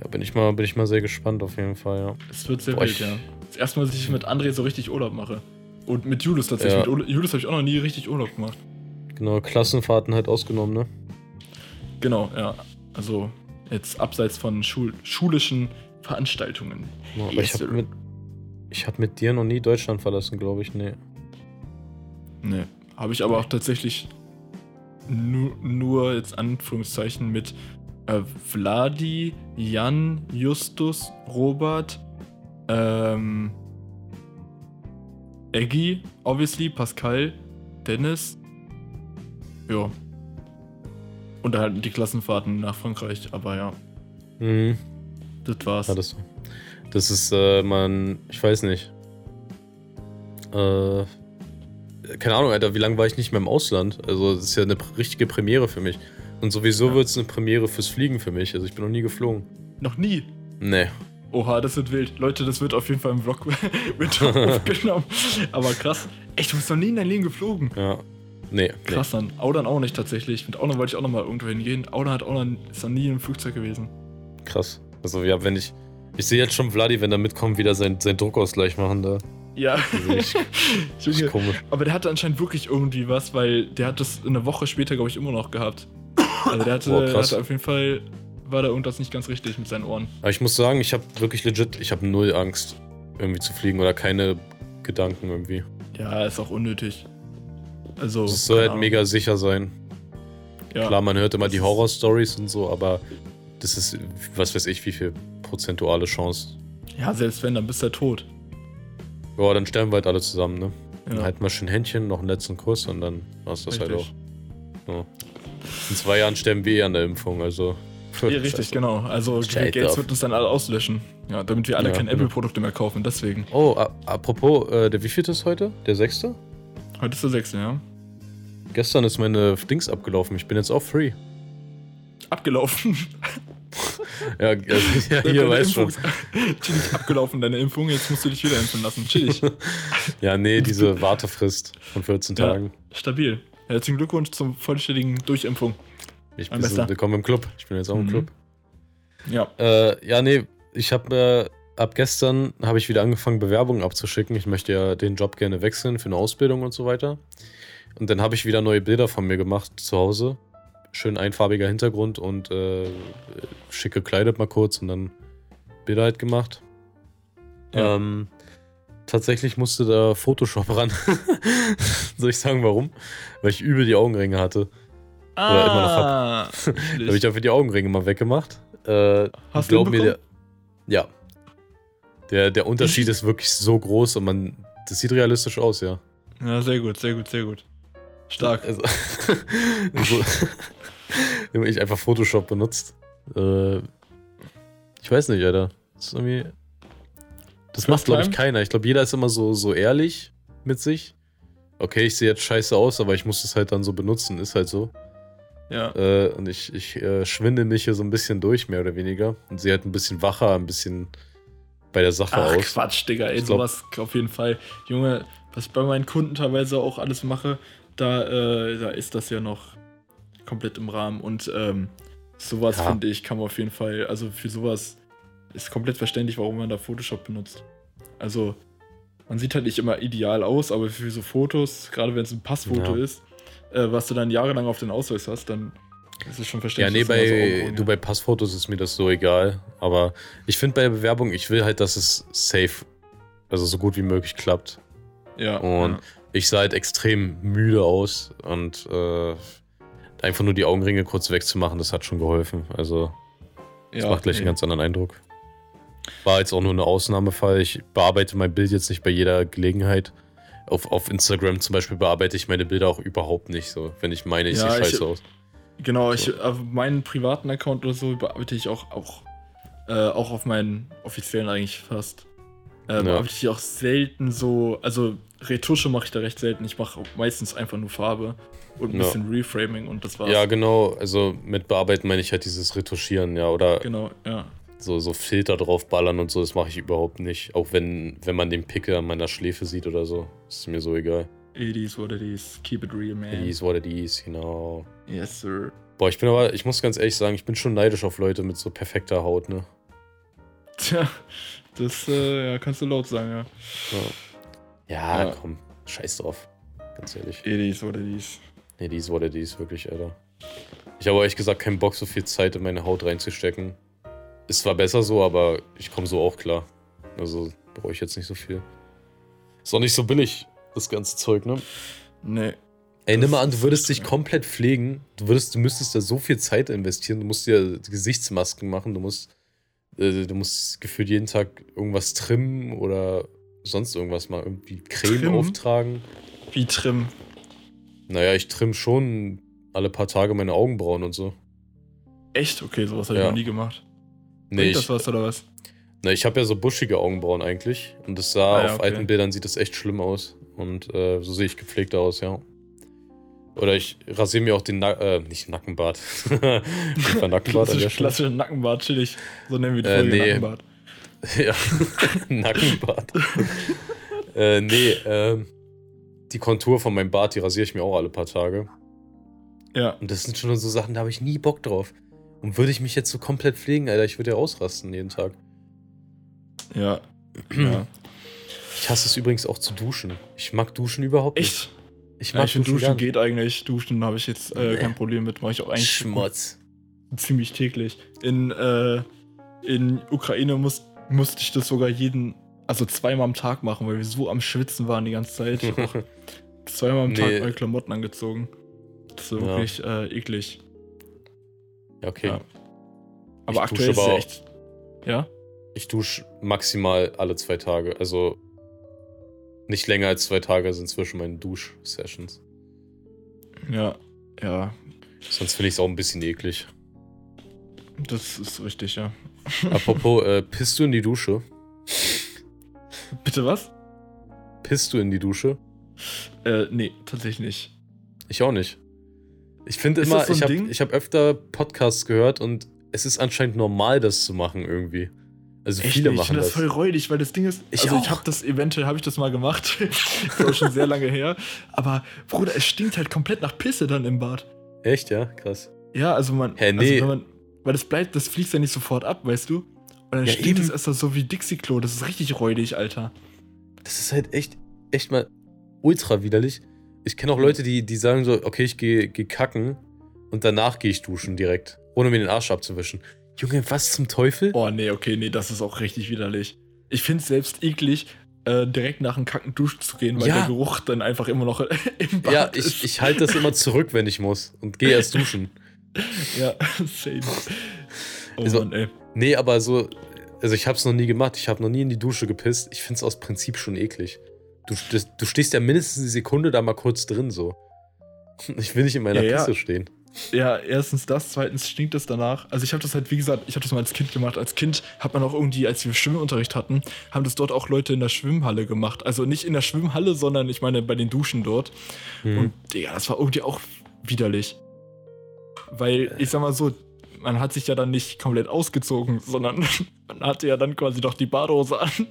ja, bin ich mal, bin ich mal sehr gespannt auf jeden Fall, ja. es wird sehr Boah, wild, ja. Das erste Mal, dass ich mit André so richtig Urlaub mache. Und mit Julius tatsächlich. Ja. Mit Ul- Julius habe ich auch noch nie richtig Urlaub gemacht. Genau, Klassenfahrten halt ausgenommen, ne? Genau, ja. Also jetzt abseits von Schul schulischen Veranstaltungen. Ja, aber Yes, ich habe mit, ich hab mit dir noch nie Deutschland verlassen, glaube ich, nee. Nee. Habe ich aber auch tatsächlich nur, nur jetzt Anführungszeichen mit äh, Vladi, Jan, Justus, Robert, ähm, Eggy, obviously, Pascal, Dennis. Ja. Und dann halt die Klassenfahrten nach Frankreich, aber ja, Mhm. das war's. Ja, das, das ist, äh, man, ich weiß nicht. Äh, keine Ahnung, Alter, wie lange war ich nicht mehr im Ausland? Also, das ist ja eine richtige Premiere für mich. Und sowieso Ja. wird es eine Premiere fürs Fliegen für mich. Also, ich bin noch nie geflogen. Noch nie. Nee. Oha, das wird wild. Leute, das wird auf jeden Fall im Vlog mit aufgenommen. Aber krass. Echt, du bist noch nie in dein Leben geflogen. Ja. Nee. Krass dann. Audern auch nicht tatsächlich. Mit Audern wollte ich auch noch mal irgendwo hingehen. Audern hat auch noch, ist noch nie im Flugzeug gewesen. Nee. Krass. Also, ja, wenn ich. Ich sehe jetzt schon Vladi, wenn er mitkommt, wieder sein, sein Druckausgleich machen da. Ja. Junge, Ist komisch. aber der hatte anscheinend wirklich irgendwie was, weil der hat das eine Woche später, glaube ich, immer noch gehabt. Also der hatte, krass. hatte auf jeden Fall, war da irgendwas nicht ganz richtig mit seinen Ohren. Aber ich muss sagen, ich habe wirklich legit, ich habe null Angst. irgendwie zu fliegen oder keine Gedanken irgendwie. Ja, ist auch unnötig. Also. Es soll halt Ahnung. mega sicher sein. Ja. Klar, man hört immer Das die Horror-Stories und so, aber das ist, was weiß ich, wie viel prozentuale Chance. Ja, selbst wenn, dann bist du ja tot. Ja, dann sterben wir halt alle zusammen, ne? Dann Ja. halten wir schön Händchen, noch einen letzten Kuss und dann war's das halt auch. Richtig. In zwei Jahren sterben wir eh an der Impfung, also. Ja, richtig, genau. Also Scheiß Gates wird uns dann alle auslöschen. Ja, damit wir alle Ja, keine genau. Apple-Produkte mehr kaufen, deswegen. Oh, apropos, äh, der wievielte ist heute? Der sechste? Heute ist der 6. ja. Gestern ist meine Dings abgelaufen. Ich bin jetzt auch free. Abgelaufen. Ja, also, ja hier weißt schon. Chillig abgelaufen, deine Impfung. Jetzt musst du dich wieder impfen lassen. Chillig. Ja, nee, diese Wartefrist von 14 Ja. Tagen. Stabil. Herzlichen Glückwunsch zum vollständigen Durchimpfung. Ich bin Bester. willkommen im Club. Ich bin jetzt auch im Mhm. Club. Ja. Äh, ja, nee, ich habe äh, ab gestern habe ich wieder angefangen, Bewerbungen abzuschicken. Ich möchte ja den Job gerne wechseln für eine Ausbildung und so weiter. Und dann habe ich wieder neue Bilder von mir gemacht zu Hause. Schön einfarbiger Hintergrund und äh, schick gekleidet mal kurz und dann Bilder halt gemacht. Ja. Ähm, tatsächlich musste da Photoshop ran. Soll ich sagen, warum? Weil ich übel die Augenringe hatte. Oder immer noch Ah, Da habe ich dafür die Augenringe mal weggemacht. Äh, Hast du glaub mir, der, ja. Der, der Unterschied ist wirklich so groß und man. Das sieht realistisch aus, ja. Ja, sehr gut, sehr gut, sehr gut. Stark. Also, so, ich einfach Photoshop benutzt. Äh, ich weiß nicht, Alter. Das ist irgendwie. Das macht, glaube ich, keiner. Ich glaube, jeder ist immer so, so ehrlich mit sich. Okay, ich sehe jetzt scheiße aus, aber ich muss es halt dann so benutzen. Ist halt so. Ja. Äh, und ich, ich äh, schwinde mich hier so ein bisschen durch, mehr oder weniger. Und sehe halt ein bisschen wacher, ein bisschen bei der Sache Ach, aus. Quatsch, Digga, ey, sowas auf jeden Fall. Junge, was ich bei meinen Kunden teilweise auch alles mache, da, äh, da ist das ja noch komplett im Rahmen. Und ähm, sowas, Ja. finde ich, kann man auf jeden Fall, also für sowas ist komplett verständlich, warum man da Photoshop benutzt. Also, man sieht halt nicht immer ideal aus, aber für so Fotos, gerade wenn es ein Passfoto Ja. ist, äh, was du dann jahrelang auf den Ausweis hast, dann ist es schon Ja, verständlich. nee, man so bei, du bei Passfotos ist mir das so egal. Aber ich finde bei der Bewerbung, ich will halt, dass es safe, also so gut wie möglich klappt. ja, und- Ich sah halt extrem müde aus und äh, einfach nur die Augenringe kurz wegzumachen, das hat schon geholfen. Also, das ja, macht gleich nee. einen ganz anderen Eindruck. War jetzt auch nur ein Ausnahmefall. Ich bearbeite mein Bild jetzt nicht bei jeder Gelegenheit. Auf, auf Instagram zum Beispiel bearbeite ich meine Bilder auch überhaupt nicht so, wenn ich meine, ich Ja, sehe ich- scheiße aus. Genau, So. ich, auf meinen privaten Account oder so bearbeite ich auch, auch, äh, auch auf meinen offiziellen eigentlich fast. Äh, Ja. Bearbeite ich auch selten so, also Retusche mache ich da recht selten. Ich mache meistens einfach nur Farbe und ein Ja. bisschen Reframing und das war's. Ja, genau. Also mit bearbeiten meine ich halt dieses Retuschieren, ja. Oder Genau, ja. So, so Filter draufballern und so, das mache ich überhaupt nicht. Auch wenn, wenn man den Pickel an meiner Schläfe sieht oder so. ist mir so egal. It is what it is. Keep it real, man. It is what it is, genau. Yes, sir. Boah, ich bin aber, ich muss ganz ehrlich sagen, ich bin schon neidisch auf Leute mit so perfekter Haut, ne? Tja, das äh, ja, kannst du laut sagen, ja. Ja, Ja. komm, scheiß drauf. Ganz ehrlich. It is what it is. Die ist what it is, wirklich, Alter. Ich habe ehrlich gesagt keinen Bock, so viel Zeit in meine Haut reinzustecken. Ist zwar besser so, aber ich komme so auch klar. Also brauche ich jetzt nicht so viel. Ist auch nicht so billig, das ganze Zeug, ne? Nee. Ey, nimm mal an, du würdest dich komplett pflegen. Du, würdest, du müsstest da so viel Zeit investieren. Du musst dir Gesichtsmasken machen. Du musst, äh, du musst gefühlt jeden Tag irgendwas trimmen oder sonst irgendwas mal. Irgendwie Creme Trimmen? auftragen. Wie Trim. Naja, ich trimm schon alle paar Tage meine Augenbrauen und so. Echt? Okay, sowas habe ich Ja. noch nie gemacht. Nee, Bringt ich, das was oder was? na, ich habe ja so buschige Augenbrauen eigentlich. Und das sah Ah ja, auf okay. alten Bildern sieht das echt schlimm aus. Und äh, so sehe ich gepflegter aus, ja. Oder ich rasiere mir auch den Na äh, nicht Nackenbart. Nackenbart Klassisch, Stelle. klassischer Nackenbart, chillig. So nennen wir die Äh, Folge nee. Nackenbart. Ja, Nackenbart. äh, nee, ähm, die Kontur von meinem Bart, die rasiere ich mir auch alle paar Tage. Ja. Und das sind schon so Sachen, da habe ich nie Bock drauf. Und würde ich mich jetzt so komplett pflegen, Alter, ich würde ja ausrasten jeden Tag. Ja. ja. Ich hasse es übrigens auch zu duschen. Ich mag Duschen überhaupt nicht. Echt? Ich Ja, mag ich finde Duschen, Duschen geht eigentlich. Duschen habe ich jetzt äh, Nee. kein Problem mit. Mache ich auch eigentlich Schmutz. ziemlich täglich. In, äh, in Ukraine muss, musste ich das sogar jeden also zweimal am Tag machen, weil wir so am Schwitzen waren die ganze Zeit. Ich auch zweimal am Nee. Tag neue Klamotten angezogen. Das war Ja. wirklich äh, eklig. Ja, okay. Ja. Aber Ich aktuell ist es aber echt. Ja? Ich dusche maximal alle zwei Tage. Also nicht länger als zwei Tage sind zwischen meinen Dusch-Sessions. Ja. Ja. Sonst finde ich es auch ein bisschen eklig. Das ist richtig, ja. Apropos, äh, pisst du in die Dusche? Bitte was? Pisst du in die Dusche? Äh, nee, tatsächlich nicht. Ich auch nicht. Ich finde immer, das so ich habe ich hab öfter Podcasts gehört und es ist anscheinend normal, das zu machen irgendwie. Also Echt, viele ich machen finde das das. voll räudig, weil das Ding ist, Ich also ich auch. habe das eventuell habe ich das mal gemacht, ist auch schon sehr lange her, aber Bruder, es stinkt halt komplett nach Pisse dann im Bad. Echt, ja? Krass. Ja, also man, Hä, nee. also wenn man, weil das bleibt, das fließt ja nicht sofort ab, weißt du? Und dann Ja, stinkt es erst so wie Dixie-Klo, das ist richtig räudig, Alter. Das ist halt echt, echt mal ultra widerlich. Ich kenne auch Leute, die, die sagen so, okay, ich gehe geh kacken und danach gehe ich duschen direkt, ohne mir den Arsch abzuwischen. Junge, was zum Teufel? Oh nee, okay, nee, das ist auch richtig widerlich. Ich finde es selbst eklig, äh, direkt nach dem Kacken duschen zu gehen, weil Ja. der Geruch dann einfach immer noch im Bad ja, ist. ich, ich halte das immer zurück, wenn ich muss und gehe erst duschen. Ja, same. Oh Also- Mann, ey. Nee, aber so, also ich habe es noch nie gemacht. Ich habe noch nie in die Dusche gepisst. Ich finde es aus Prinzip schon eklig. Du, das, du stehst ja mindestens eine Sekunde da mal kurz drin so. Ich will nicht in meiner Ja, ja. Pisse stehen. Ja, erstens das, zweitens stinkt es danach. Also ich habe das halt, wie gesagt, ich habe das mal als Kind gemacht. Als Kind hat man auch irgendwie, als wir Schwimmunterricht hatten, haben das dort auch Leute in der Schwimmhalle gemacht. Also nicht in der Schwimmhalle, sondern ich meine bei den Duschen dort. Hm. Und Digga, das war irgendwie auch widerlich. Weil, ich sag mal so, man hat sich ja dann nicht komplett ausgezogen, sondern man hatte ja dann quasi doch die Badehose an.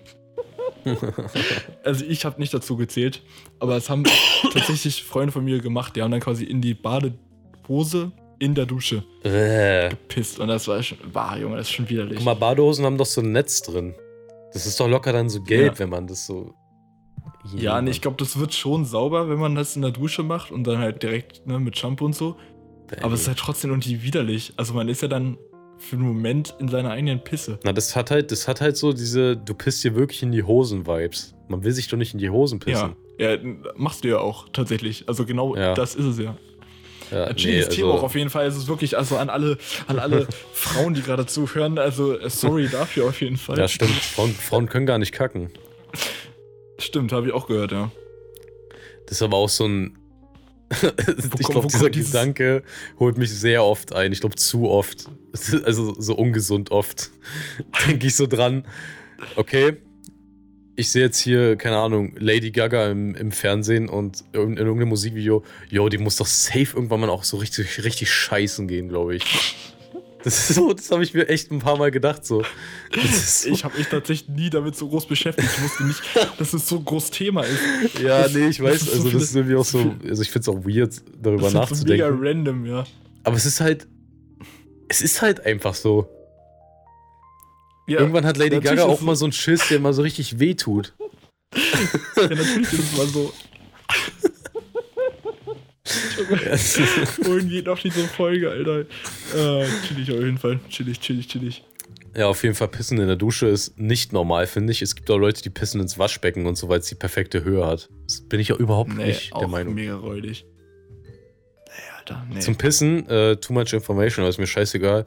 Also ich habe nicht dazu gezählt, aber es haben tatsächlich Freunde von mir gemacht, die haben dann quasi in die Badehose in der Dusche Bäh. gepisst und das war schon, war Junge, das ist schon widerlich. Guck mal, Badehosen haben doch so ein Netz drin. Das ist doch locker dann so gelb, Ja. wenn man das so. ja, nee, ich glaube, das wird schon sauber, wenn man das in der Dusche macht und dann halt direkt ne, mit Shampoo und so. Aber es ist halt trotzdem irgendwie widerlich. Also man ist ja dann für einen Moment in seiner eigenen Pisse. Na, das hat halt, das hat halt so diese, du pisst dir wirklich in die Hosen-Vibes. Man will sich doch nicht in die Hosen pissen. Ja, ja, machst du ja auch tatsächlich. Also genau Ja. das ist es ja. Ja, Ein Thema also- auch auf jeden Fall. Es ist wirklich, also an alle, an alle Frauen, die gerade zuhören, also äh, sorry dafür auf jeden Fall. Ja, stimmt. Frauen, Frauen können gar nicht kacken. Stimmt, habe ich auch gehört, ja. Das ist aber auch so ein. ich glaube, dieser Gedanke holt mich sehr oft ein. Ich glaube, zu oft. Also so ungesund oft. Denke ich so dran. Okay, ich sehe jetzt hier, keine Ahnung, Lady Gaga im, im Fernsehen und in, in irgendeinem Musikvideo. Jo, die muss doch safe irgendwann mal auch so richtig, richtig scheißen gehen, glaube ich. Das ist so, das habe ich mir echt ein paar Mal gedacht. So. Das ist so Ich habe mich tatsächlich nie damit so groß beschäftigt. Ich wusste nicht, dass es so ein großes Thema ist. Ja, Das- nee, ich das weiß, ist so also das viele- ist irgendwie auch so, also ich finde es auch weird, darüber Das ist halt so mega nachzudenken. random, ja. Aber es ist halt, es ist halt einfach so. ja Irgendwann hat Lady Gaga ist auch mal so einen Schiss, der mal so richtig wehtut. Ja, natürlich ist es mal so. Irgendwie noch diese Folge, Alter. Äh, chillig auf jeden Fall. Chillig, chillig, chillig. Ja, auf jeden Fall pissen in der Dusche ist nicht normal, finde ich. Es gibt auch Leute, die pissen ins Waschbecken und so, weil es die perfekte Höhe hat. Das bin ich ja überhaupt Nee, nicht der Meinung. mega räudig. Nee, Alter, nee. Zum Pissen, äh, too much information, aber ist mir scheißegal.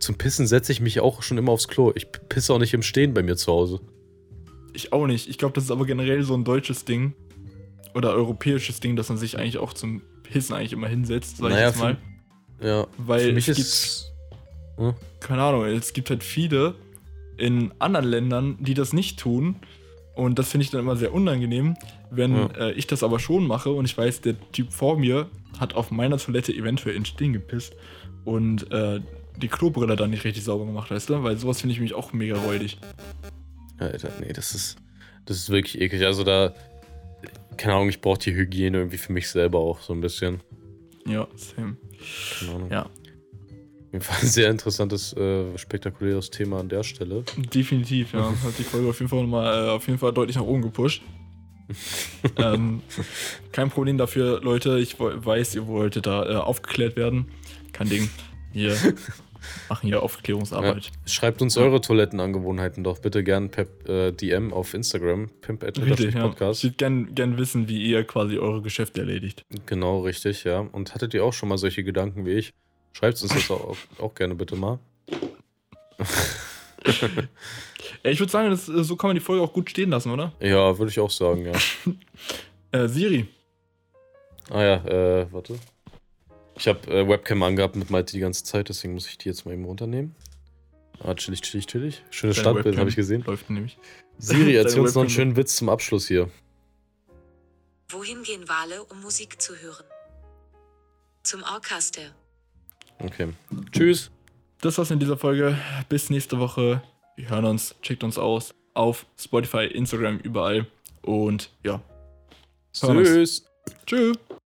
Zum Pissen setze ich mich auch schon immer aufs Klo. Ich pisse auch nicht im Stehen bei mir zu Hause. Ich auch nicht. Ich glaube, das ist aber generell so ein deutsches Ding. Oder europäisches Ding, dass man sich eigentlich auch zum Pissen eigentlich immer hinsetzt, sag Naja, ich jetzt mal. Ja, Weil für mich es ist. keine Ahnung, es gibt halt viele in anderen Ländern, die das nicht tun. Und das finde ich dann immer sehr unangenehm, wenn Ja. äh, ich das aber schon mache und ich weiß, der Typ vor mir hat auf meiner Toilette eventuell in Stehen gepisst und äh, die Klobrille dann nicht richtig sauber gemacht, weißt du? Weil sowas finde ich mich auch mega räudig. Alter, nee, das ist, das ist wirklich eklig. Also da, keine Ahnung, ich brauche die Hygiene irgendwie für mich selber auch so ein bisschen. Ja, same. Keine Ahnung. Ja. Auf jeden Fall ein sehr interessantes, äh, spektakuläres Thema an der Stelle. Definitiv, ja. Hat die Folge auf jeden Fall nochmal äh, auf jeden Fall deutlich nach oben gepusht. ähm, kein Problem dafür, Leute. Ich weiß, ihr wolltet da äh, aufgeklärt werden. Kein Ding. Hier. machen hier Aufklärungsarbeit. Schreibt uns eure Toilettenangewohnheiten doch bitte gern per äh, DM auf Instagram, pimp Richtig, ja. Ich Podcast. würde gern, gern wissen, wie ihr quasi eure Geschäfte erledigt. Genau, richtig, ja. Und hattet ihr auch schon mal solche Gedanken wie ich? Schreibt uns das auch, auch gerne bitte mal. Ja, ich würde sagen, das, so kann man die Folge auch gut stehen lassen, oder? Ja, würde ich auch sagen, ja. Äh, Siri. Ah ja, äh, warte. Ich habe äh, Webcam angehabt mit Malte die ganze Zeit, deswegen muss ich die jetzt mal eben runternehmen. Ah, chillig, chillig, chillig. Schönes Deine Standbild, habe ich gesehen. Läuft nämlich. Siri, erzähl uns noch einen schönen Witz zum Abschluss hier. Wohin gehen Wale, um Musik zu hören? Zum Orchester. Okay. Tschüss. Das war's in dieser Folge. Bis nächste Woche. Wir hören uns. Checkt uns aus. Auf Spotify, Instagram, überall. Und ja. Tschüss. Tschüss.